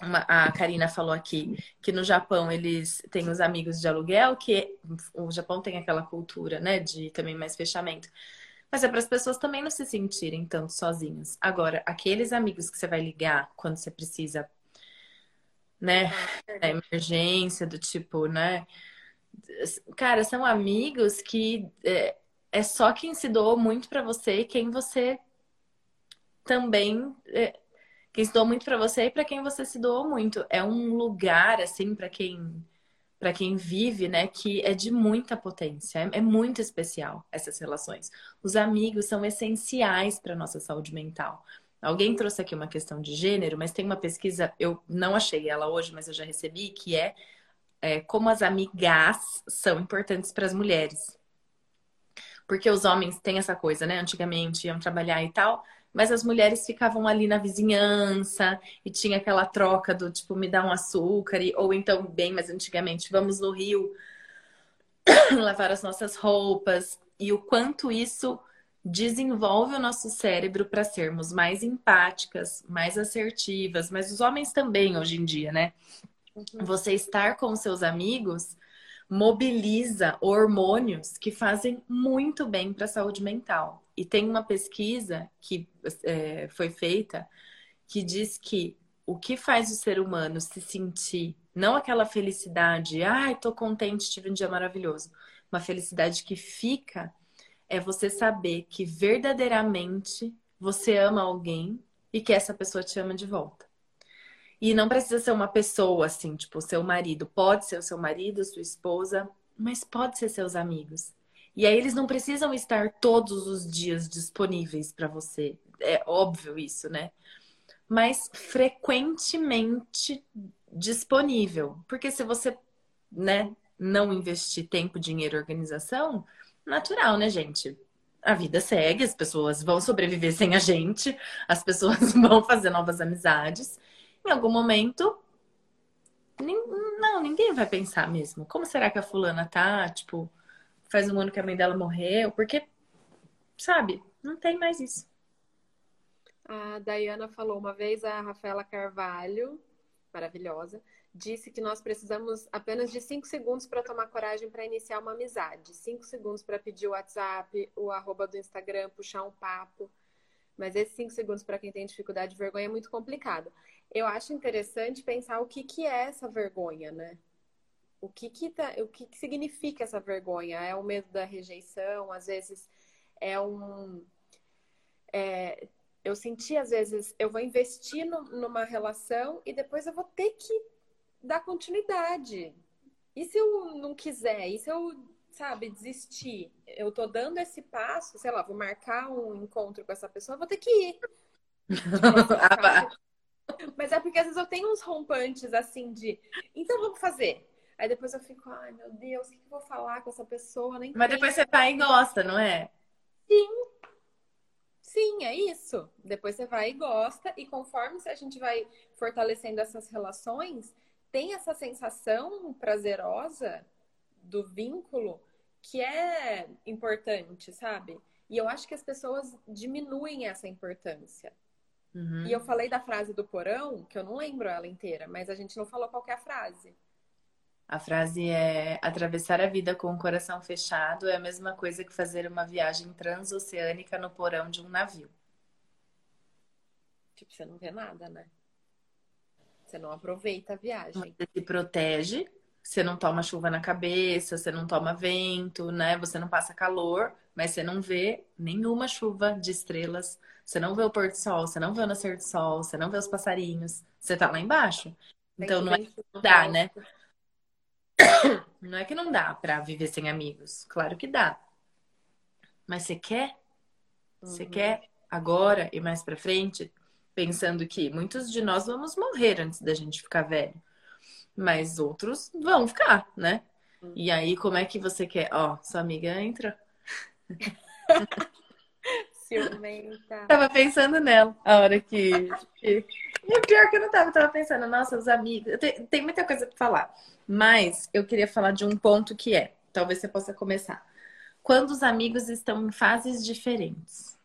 uma, a Karina falou aqui que no Japão eles têm os amigos de aluguel, que o Japão tem aquela cultura, né, de também mais fechamento. Mas é para as pessoas também não se sentirem tanto sozinhas. Agora, aqueles amigos que você vai ligar quando você precisa, né, da emergência, do tipo, né, cara, são amigos que é, é só quem se doou muito para você e quem você também é, quem se doou muito para você e para quem você se doou muito. É um lugar, assim, para quem para quem vive, né, que é de muita potência, é, é muito especial essas relações. Os amigos são essenciais para nossa saúde mental. Alguém trouxe aqui uma questão de gênero, mas tem uma pesquisa, eu não achei ela hoje, mas eu já recebi, que é, é como as amigas são importantes para as mulheres. Porque os homens têm essa coisa, né? Antigamente iam trabalhar e tal, mas as mulheres ficavam ali na vizinhança e tinha aquela troca do tipo, me dá um açúcar, e, ou então, bem mais antigamente, vamos no rio lavar as nossas roupas, e o quanto isso desenvolve o nosso cérebro para sermos mais empáticas, mais assertivas, mas os homens também hoje em dia, né? Uhum. Você estar com seus amigos mobiliza hormônios que fazem muito bem para a saúde mental. E tem uma pesquisa que é, foi feita que diz que o que faz o ser humano se sentir, não aquela felicidade, ai, tô contente, tive um dia maravilhoso, uma felicidade que fica é você saber que verdadeiramente você ama alguém e que essa pessoa te ama de volta. E não precisa ser uma pessoa assim, tipo, seu marido. Pode ser o seu marido, sua esposa, mas pode ser seus amigos. E aí eles não precisam estar todos os dias disponíveis para você. É óbvio isso, né? Mas frequentemente disponível. Porque se você, né, não investir tempo, dinheiro, organização, natural, né, gente? A vida segue, as pessoas vão sobreviver sem a gente, as pessoas vão fazer novas amizades. Em algum momento, não, ninguém vai pensar mesmo. Como será que a fulana tá? Tipo, faz um ano que a mãe dela morreu, porque, sabe, não tem mais isso. A Dayana falou uma vez, a Rafaela Carvalho, maravilhosa, disse que nós precisamos apenas de cinco segundos para tomar coragem para iniciar uma amizade. Cinco segundos para pedir o WhatsApp, o arroba do Instagram, puxar um papo. Mas esses cinco segundos para quem tem dificuldade de vergonha é muito complicado. Eu acho interessante pensar o que, que é essa vergonha, né? o que que, tá, o que, que significa essa vergonha? É o medo da rejeição, às vezes é um. É, eu senti, às vezes, eu vou investir no, numa relação e depois eu vou ter que dar continuidade. E se eu não quiser? E se eu, sabe, desistir? Eu tô dando esse passo, sei lá, vou marcar um encontro com essa pessoa, vou ter que ir. Mas é porque às vezes eu tenho uns rompantes assim de. Então vamos fazer. Aí depois eu fico, ai meu Deus, o que eu vou falar com essa pessoa? Nem Mas depois você vai e gosta, não é? Sim. Sim, é isso. Depois você vai e gosta, e conforme a gente vai fortalecendo essas relações, tem essa sensação prazerosa do vínculo que é importante, sabe? E eu acho que as pessoas diminuem essa importância. Uhum. E eu falei da frase do porão, que eu não lembro ela inteira, mas a gente não falou qual é a frase. A frase é: atravessar a vida com o coração fechado é a mesma coisa que fazer uma viagem transoceânica no porão de um navio. Tipo, você não vê nada, né? Você não aproveita a viagem. Você se protege, você não toma chuva na cabeça, você não toma vento, né? Você não passa calor, mas você não vê nenhuma chuva de estrelas. Você não vê o pôr do sol, você não vê o nascer do sol, você não vê os passarinhos. Você tá lá embaixo. Então não é que dá, né? Não é que não dá para viver sem amigos. Claro que dá. Mas você quer? Você uhum. quer agora e mais para frente? Pensando que muitos de nós vamos morrer antes da gente ficar velho. Mas outros vão ficar, né? Uhum. E aí, como é que você quer? Ó, sua amiga entra. Ciumenta. Tava pensando nela a hora que. E pior que eu não tava, tava pensando, nossa, os amigos. Tem, tem muita coisa pra falar. Mas eu queria falar de um ponto que é, talvez você possa começar. Quando os amigos estão em fases diferentes,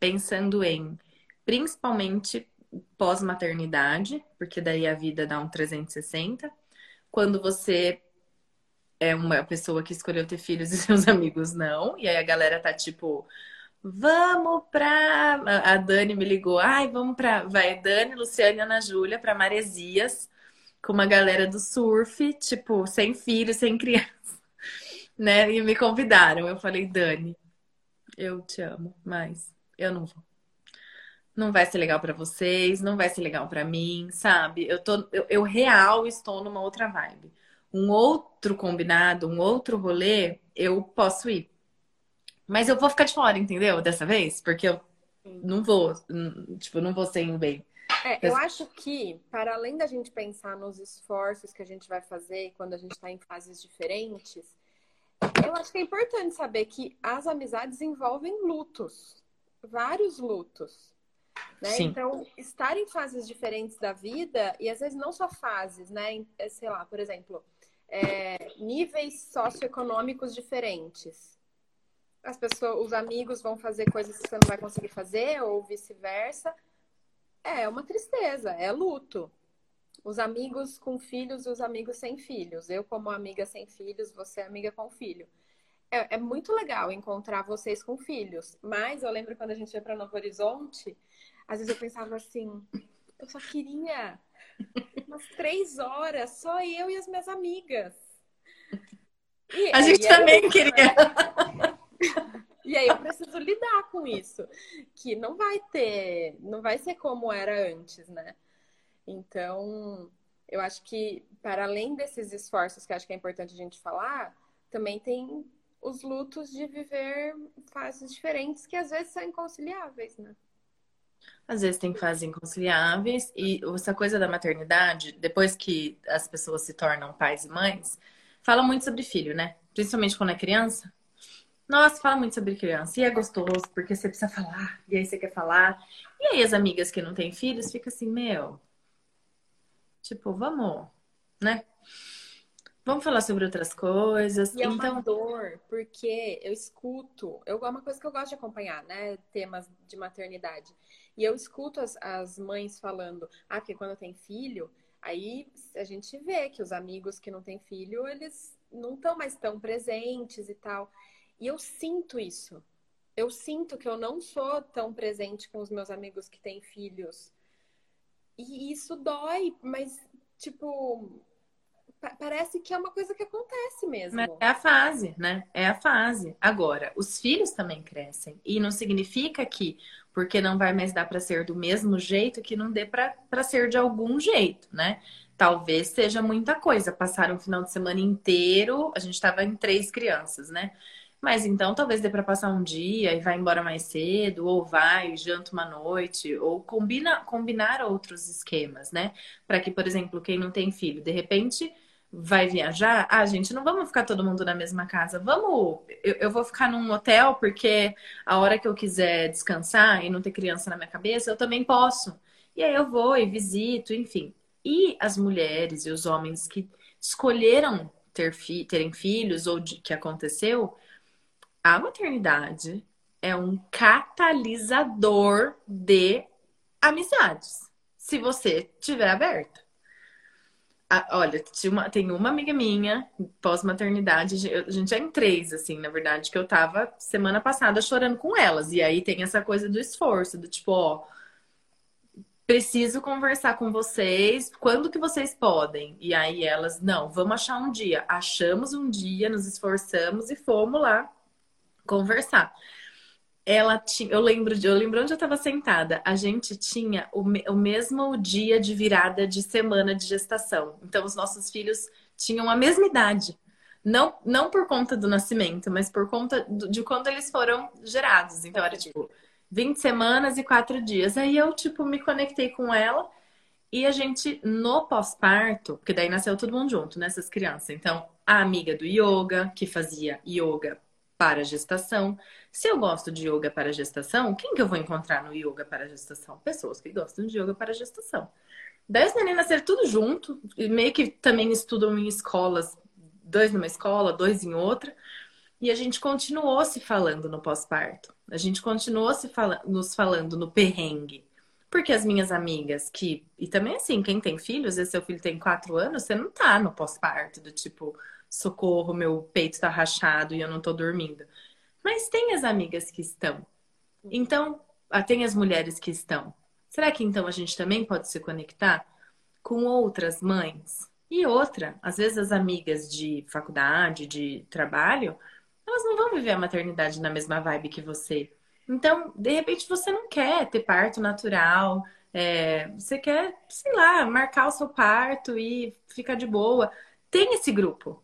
pensando em principalmente pós-maternidade, porque daí a vida dá um 360. Quando você é uma pessoa que escolheu ter filhos e seus amigos não, e aí a galera tá tipo, vamos pra. A Dani me ligou, ai, vamos pra. Vai Dani, Luciane e Ana Júlia pra Maresias com uma galera do surf, tipo, sem filho, sem criança, né? E me convidaram. Eu falei, Dani, eu te amo, mas eu não vou. Não vai ser legal para vocês, não vai ser legal para mim, sabe? Eu tô, eu, eu real estou numa outra vibe. Um outro combinado, um outro rolê, eu posso ir. Mas eu vou ficar de fora, entendeu? Dessa vez, porque eu não vou, tipo, não vou ser bem. É, eu acho que, para além da gente pensar nos esforços que a gente vai fazer quando a gente está em fases diferentes, eu acho que é importante saber que as amizades envolvem lutos. vários lutos. Né? Então, estar em fases diferentes da vida, e às vezes não só fases, né? É, sei lá, por exemplo, é, níveis socioeconômicos diferentes. As pessoas, os amigos vão fazer coisas que você não vai conseguir fazer, ou vice-versa. É uma tristeza, é luto. Os amigos com filhos e os amigos sem filhos. Eu, como amiga sem filhos, você amiga com filho. É, é muito legal encontrar vocês com filhos. Mas eu lembro quando a gente ia para Novo Horizonte, às vezes eu pensava assim, eu só queria umas três horas, só eu e as minhas amigas. E, a gente também eu, queria. E aí eu preciso lidar com isso, que não vai ter, não vai ser como era antes, né? Então, eu acho que para além desses esforços que acho que é importante a gente falar, também tem os lutos de viver fases diferentes que às vezes são inconciliáveis, né? Às vezes tem fases inconciliáveis e essa coisa da maternidade, depois que as pessoas se tornam pais e mães, fala muito sobre filho, né? Principalmente quando é criança. Nossa, fala muito sobre criança. E é gostoso, porque você precisa falar, e aí você quer falar. E aí as amigas que não têm filhos ficam assim, meu. Tipo, vamos, né? Vamos falar sobre outras coisas. E é então... uma dor, porque eu escuto, eu, é uma coisa que eu gosto de acompanhar, né? Temas de maternidade. E eu escuto as, as mães falando, ah, porque quando tem filho, aí a gente vê que os amigos que não têm filho, eles não estão mais tão presentes e tal. E eu sinto isso. Eu sinto que eu não sou tão presente com os meus amigos que têm filhos. E isso dói, mas, tipo, parece que é uma coisa que acontece mesmo. Mas é a fase, né? É a fase. Agora, os filhos também crescem. E não significa que, porque não vai mais dar para ser do mesmo jeito, que não dê para ser de algum jeito, né? Talvez seja muita coisa. Passar um final de semana inteiro, a gente estava em três crianças, né? Mas então talvez dê para passar um dia e vai embora mais cedo, ou vai, janta uma noite, ou combina, combinar outros esquemas, né? Para que, por exemplo, quem não tem filho, de repente vai viajar, ah, gente, não vamos ficar todo mundo na mesma casa. Vamos, eu, eu, vou ficar num hotel porque a hora que eu quiser descansar e não ter criança na minha cabeça, eu também posso. E aí eu vou e visito, enfim. E as mulheres e os homens que escolheram ter fi terem filhos ou de, que aconteceu, a maternidade é um catalisador de amizades, se você tiver aberta. Olha, uma, tem uma amiga minha, pós-maternidade, a gente é em três, assim, na verdade, que eu tava semana passada chorando com elas. E aí tem essa coisa do esforço, do tipo, ó, preciso conversar com vocês, quando que vocês podem? E aí elas, não, vamos achar um dia. Achamos um dia, nos esforçamos e fomos lá conversar ela tinha, eu lembro de, eu lembro onde eu estava sentada. A gente tinha o, o mesmo dia de virada de semana de gestação. Então os nossos filhos tinham a mesma idade. Não, não por conta do nascimento, mas por conta de quando eles foram gerados. Então era tipo 20 semanas e 4 dias. Aí eu, tipo, me conectei com ela e a gente, no pós-parto, porque daí nasceu todo mundo junto, né, crianças. Então, a amiga do yoga, que fazia yoga para gestação. Se eu gosto de yoga para gestação, quem que eu vou encontrar no yoga para gestação? Pessoas que gostam de yoga para gestação. Daí os meninos nasceram tudo junto, meio que também estudam em escolas, dois numa escola, dois em outra. E a gente continuou se falando no pós-parto. A gente continuou se fala nos falando no perrengue. Porque as minhas amigas que. E também assim, quem tem filhos, e seu filho tem quatro anos, você não tá no pós-parto, do tipo, socorro, meu peito está rachado e eu não estou dormindo. Mas tem as amigas que estão. Então, ah, tem as mulheres que estão. Será que então a gente também pode se conectar com outras mães? E outra, às vezes as amigas de faculdade, de trabalho, elas não vão viver a maternidade na mesma vibe que você. Então, de repente, você não quer ter parto natural, é, você quer, sei lá, marcar o seu parto e ficar de boa. Tem esse grupo.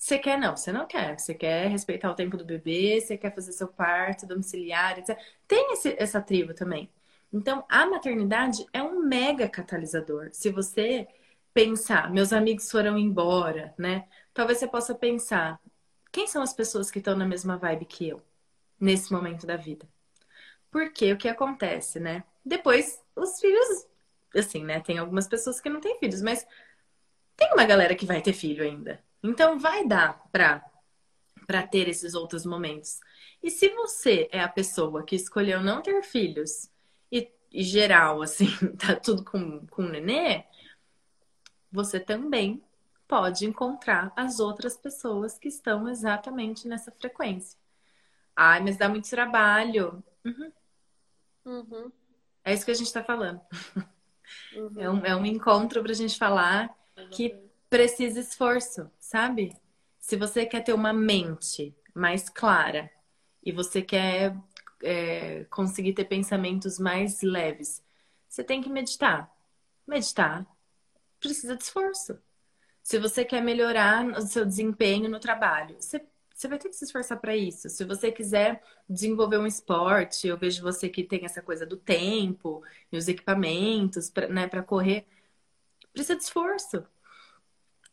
Você quer não, você não quer. Você quer respeitar o tempo do bebê, você quer fazer seu parto domiciliar, etc. Tem esse, essa tribo também. Então, a maternidade é um mega catalisador. Se você pensar, meus amigos foram embora, né? Talvez você possa pensar, quem são as pessoas que estão na mesma vibe que eu nesse momento da vida? Porque o que acontece, né? Depois, os filhos, assim, né? Tem algumas pessoas que não têm filhos, mas tem uma galera que vai ter filho ainda. Então, vai dar pra, pra ter esses outros momentos. E se você é a pessoa que escolheu não ter filhos e, e geral, assim, tá tudo com, com nenê, você também pode encontrar as outras pessoas que estão exatamente nessa frequência. Ai, mas dá muito trabalho. Uhum. Uhum. É isso que a gente está falando. Uhum. É, um, é um encontro para a gente falar que precisa esforço, sabe? Se você quer ter uma mente mais clara e você quer é, conseguir ter pensamentos mais leves, você tem que meditar. Meditar precisa de esforço. Se você quer melhorar o seu desempenho no trabalho, você, você vai ter que se esforçar para isso. Se você quiser desenvolver um esporte, eu vejo você que tem essa coisa do tempo e os equipamentos para né, correr, precisa de esforço.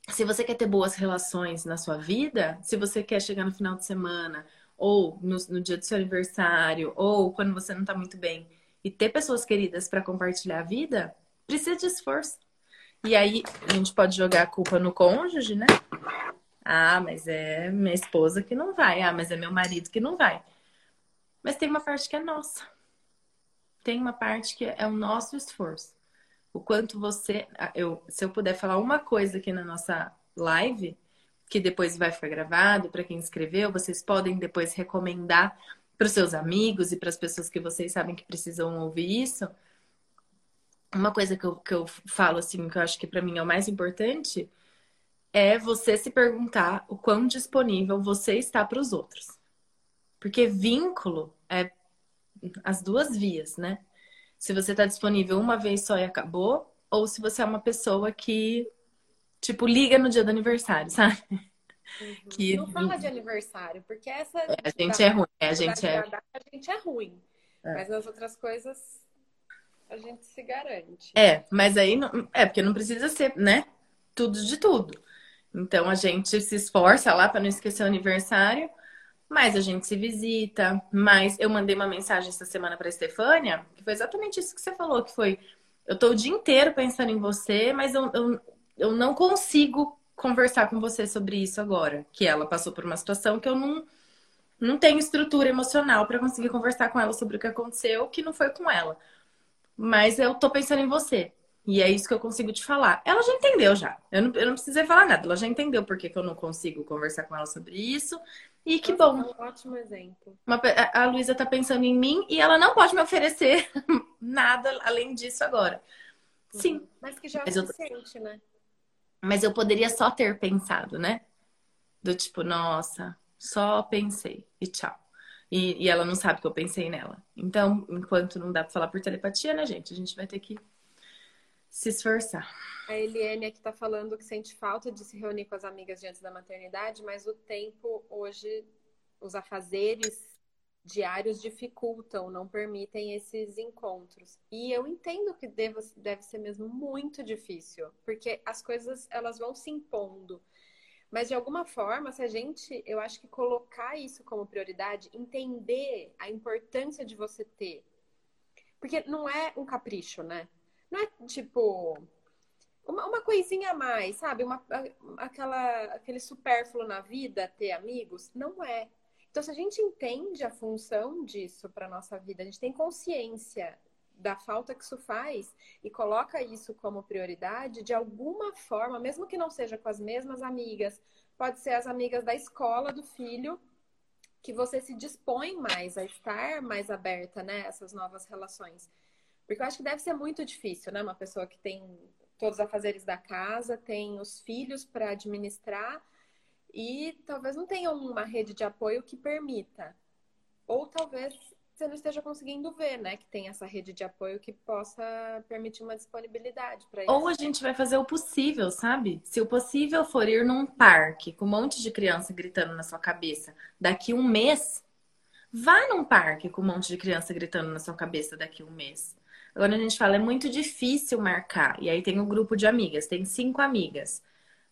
Se você quer ter boas relações na sua vida, se você quer chegar no final de semana, ou no, no dia do seu aniversário, ou quando você não está muito bem, e ter pessoas queridas para compartilhar a vida, precisa de esforço. E aí a gente pode jogar a culpa no cônjuge, né? Ah, mas é minha esposa que não vai. Ah, mas é meu marido que não vai. Mas tem uma parte que é nossa. Tem uma parte que é o nosso esforço. O quanto você. Eu, se eu puder falar uma coisa aqui na nossa live, que depois vai ficar gravado para quem escreveu, vocês podem depois recomendar para os seus amigos e para as pessoas que vocês sabem que precisam ouvir isso uma coisa que eu, que eu falo, assim, que eu acho que para mim é o mais importante, é você se perguntar o quão disponível você está para os outros. Porque vínculo é as duas vias, né? Se você está disponível uma vez só e acabou, ou se você é uma pessoa que, tipo, liga no dia do aniversário, sabe? Uhum. Que... Não fala de aniversário, porque essa. É, a gente é ruim, é, a gente é. A gente é ruim. É. Mas as outras coisas a gente se garante. É, mas aí não, é porque não precisa ser, né? Tudo de tudo. Então a gente se esforça lá para não esquecer o aniversário, mas a gente se visita. Mas eu mandei uma mensagem essa semana para Estefânia, que foi exatamente isso que você falou, que foi eu tô o dia inteiro pensando em você, mas eu, eu, eu não consigo conversar com você sobre isso agora. Que ela passou por uma situação que eu não, não tenho estrutura emocional para conseguir conversar com ela sobre o que aconteceu, que não foi com ela mas eu tô pensando em você. E é isso que eu consigo te falar. Ela já entendeu já. Eu não, eu não precisei falar nada. Ela já entendeu porque que eu não consigo conversar com ela sobre isso. E que Nossa, bom. É um ótimo exemplo. Uma, a Luísa tá pensando em mim e ela não pode me oferecer nada além disso agora. Uhum. Sim. Mas que já é suficiente, eu... né? Mas eu poderia só ter pensado, né? Do tipo, nossa, só pensei e tchau. E, e ela não sabe que eu pensei nela. Então, enquanto não dá pra falar por telepatia, né, gente? A gente vai ter que se esforçar. A Eliane aqui tá falando que sente falta de se reunir com as amigas diante da maternidade, mas o tempo hoje, os afazeres diários dificultam, não permitem esses encontros. E eu entendo que deve, deve ser mesmo muito difícil, porque as coisas elas vão se impondo. Mas de alguma forma, se a gente, eu acho que colocar isso como prioridade, entender a importância de você ter. Porque não é um capricho, né? Não é tipo uma, uma coisinha a mais, sabe? Uma, aquela, aquele supérfluo na vida, ter amigos. Não é. Então, se a gente entende a função disso para nossa vida, a gente tem consciência da falta que isso faz e coloca isso como prioridade, de alguma forma, mesmo que não seja com as mesmas amigas, pode ser as amigas da escola do filho, que você se dispõe mais a estar mais aberta, né, novas relações. Porque eu acho que deve ser muito difícil, né, uma pessoa que tem todos os afazeres da casa, tem os filhos para administrar e talvez não tenha uma rede de apoio que permita. Ou talvez você não esteja conseguindo ver, né? Que tem essa rede de apoio que possa permitir uma disponibilidade para isso. Ou a gente vai fazer o possível, sabe? Se o possível for ir num parque com um monte de criança gritando na sua cabeça daqui um mês, vá num parque com um monte de criança gritando na sua cabeça daqui um mês. Agora a gente fala, é muito difícil marcar. E aí tem um grupo de amigas, tem cinco amigas.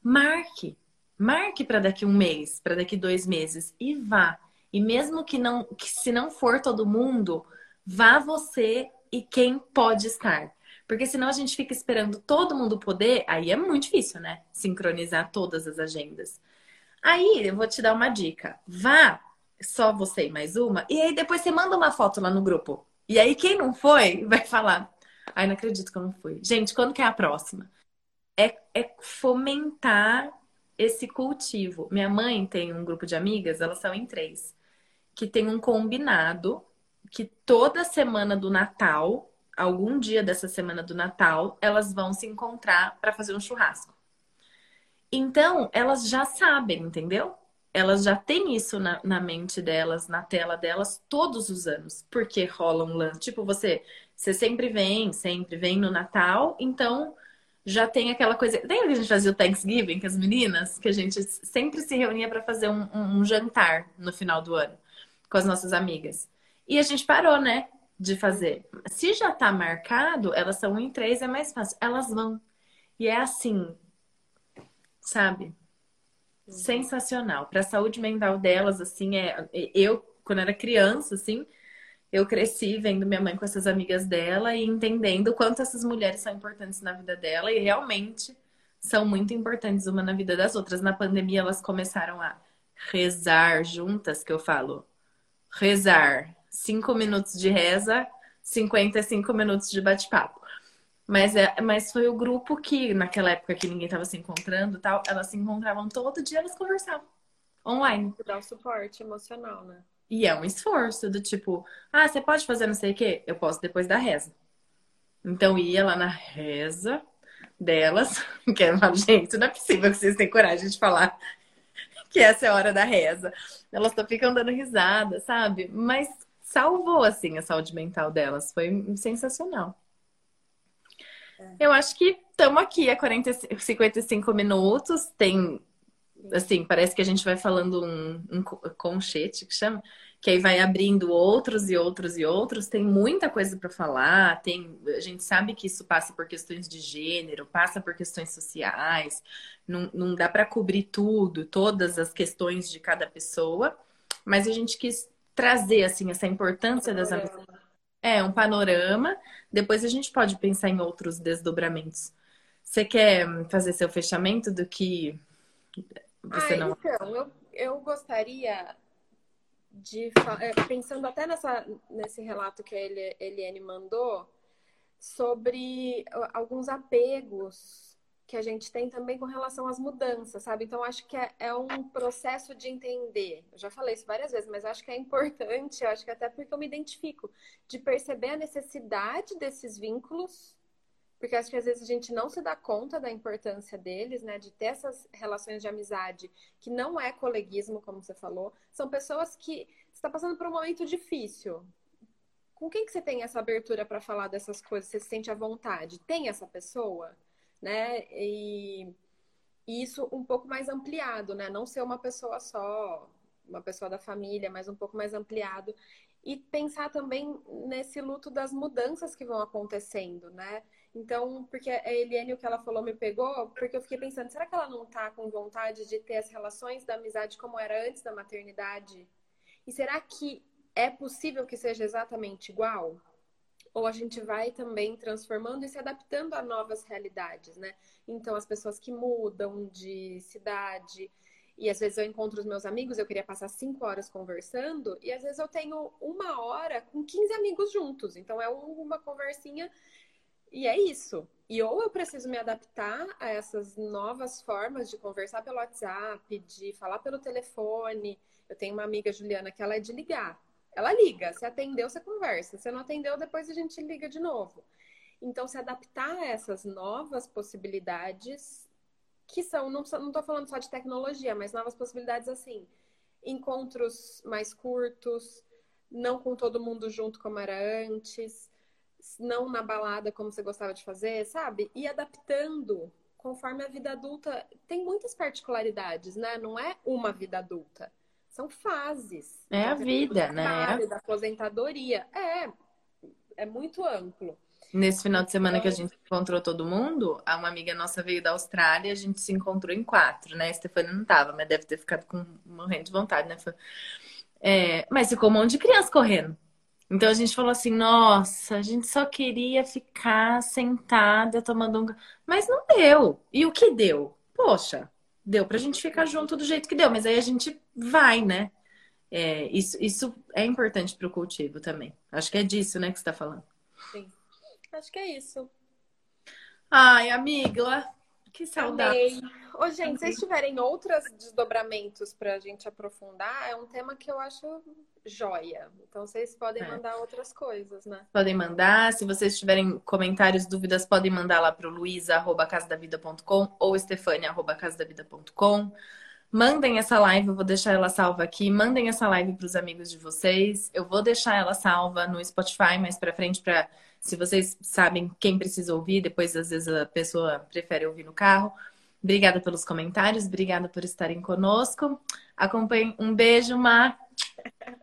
Marque. Marque para daqui um mês, para daqui dois meses e vá. E mesmo que não, que se não for todo mundo, Vá você e quem pode estar. Porque senão a gente fica esperando todo mundo poder, aí é muito difícil, né? Sincronizar todas as agendas. Aí eu vou te dar uma dica. Vá só você e mais uma, e aí depois você manda uma foto lá no grupo. E aí quem não foi vai falar: Ai, não acredito que eu não fui. Gente, quando que é a próxima? É, é fomentar esse cultivo. Minha mãe tem um grupo de amigas, elas são em três, que tem um combinado que toda semana do Natal, algum dia dessa semana do Natal, elas vão se encontrar para fazer um churrasco. Então, elas já sabem, entendeu? Elas já têm isso na, na mente delas, na tela delas, todos os anos. Porque rola um lance. Tipo, você, você sempre vem, sempre vem no Natal, então já tem aquela coisa. Lembra que a gente fazia o Thanksgiving com as meninas? Que a gente sempre se reunia para fazer um, um, um, jantar no final do ano com as nossas amigas. E a gente parou, né? De fazer. Se já tá marcado, elas são um em três, é mais fácil. Elas vão. E é assim, sabe? Sensacional. Para a saúde mental delas, assim, é. Eu, quando era criança, assim, eu cresci vendo minha mãe com essas amigas dela e entendendo quanto essas mulheres são importantes na vida dela e realmente são muito importantes uma na vida das outras. Na pandemia, elas começaram a rezar juntas, que eu falo. Rezar. Cinco minutos de reza, 55 minutos de bate-papo. Mas, é, mas foi o grupo que, naquela época que ninguém estava se encontrando tal, elas se encontravam todo dia, elas conversavam. Online. Dar um suporte emocional, né? E é um esforço do tipo, ah, você pode fazer não sei o quê? Eu posso depois da reza. Então ia lá na reza delas, que eu falo, gente, não é possível que vocês tenham coragem de falar que essa é a hora da reza. Elas só ficam dando risada, sabe? Mas salvou, assim, a saúde mental delas. Foi sensacional. É. Eu acho que estamos aqui a 40, 55 minutos. Tem assim, parece que a gente vai falando um, um conchete que chama, que aí vai abrindo outros e outros e outros. Tem muita coisa para falar. Tem, a gente sabe que isso passa por questões de gênero, passa por questões sociais. Não, não dá para cobrir tudo, todas as questões de cada pessoa, mas a gente quis trazer assim essa importância das é um panorama. Depois a gente pode pensar em outros desdobramentos. Você quer fazer seu fechamento do que você ah, não. Então, eu, eu gostaria de. É, pensando até nessa, nesse relato que a Eliane mandou, sobre alguns apegos que a gente tem também com relação às mudanças, sabe? Então, acho que é, é, um processo de entender. Eu já falei isso várias vezes, mas acho que é importante, acho que até porque eu me identifico, de perceber a necessidade desses vínculos porque acho que às vezes a gente não se dá conta da importância deles, né? De ter essas relações de amizade que não é coleguismo, como você falou. São pessoas que está passando por um momento difícil. Com quem que você tem essa abertura para falar dessas coisas? Você se sente à vontade? Tem essa pessoa, né? E, e isso um pouco mais ampliado, né? Não ser uma pessoa só, uma pessoa da família, mas um pouco mais ampliado e pensar também nesse luto das mudanças que vão acontecendo, né? Então, porque a Eliane, o que ela falou, me pegou, porque eu fiquei pensando, será que ela não tá com vontade de ter as relações da amizade como era antes da maternidade? E será que é possível que seja exatamente igual? Ou a gente vai também transformando e se adaptando a novas realidades, né? Então, as pessoas que mudam de cidade, e às vezes eu encontro os meus amigos, eu queria passar cinco horas conversando, e às vezes eu tenho uma hora com 15 amigos juntos. Então é uma conversinha e é isso. E ou eu preciso me adaptar a essas novas formas de conversar pelo WhatsApp, de falar pelo telefone. Eu tenho uma amiga, Juliana, que ela é de ligar. Ela liga, se atendeu, você conversa. Se não atendeu, depois a gente liga de novo. Então, se adaptar a essas novas possibilidades, que são, não estou falando só de tecnologia, mas novas possibilidades assim, encontros mais curtos, não com todo mundo junto como era antes, não na balada como você gostava de fazer, sabe? E adaptando conforme a vida adulta tem muitas particularidades, né? Não é uma vida adulta, são fases. É a vida, né? Da aposentadoria. É, é muito amplo. Nesse final de semana que a gente encontrou todo mundo, uma amiga nossa veio da Austrália, a gente se encontrou em quatro, né? A Stefania não tava, mas deve ter ficado com morrendo de vontade, né? É, mas ficou um monte de criança correndo. Então a gente falou assim, nossa, a gente só queria ficar sentada tomando um. Mas não deu. E o que deu? Poxa, deu pra gente ficar junto do jeito que deu, mas aí a gente vai, né? É, isso, isso é importante pro cultivo também. Acho que é disso, né, que você tá falando. Sim. Acho que é isso. Ai, amiga, que saudade. Ô, gente, se vocês tiverem outros desdobramentos pra gente aprofundar, é um tema que eu acho joia. Então vocês podem é. mandar outras coisas, né? Podem mandar. Se vocês tiverem comentários, dúvidas, podem mandar lá pro luisa.casadavida.com ou estefania.casadavida.com. Mandem essa live, eu vou deixar ela salva aqui. Mandem essa live para os amigos de vocês. Eu vou deixar ela salva no Spotify mais para frente para se vocês sabem quem precisa ouvir, depois às vezes a pessoa prefere ouvir no carro. Obrigada pelos comentários, obrigada por estarem conosco. Acompanhe, um beijo, Mar.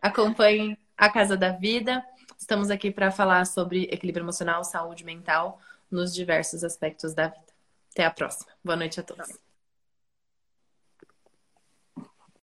Acompanhe a Casa da Vida. Estamos aqui para falar sobre equilíbrio emocional, saúde mental nos diversos aspectos da vida. Até a próxima. Boa noite a todos.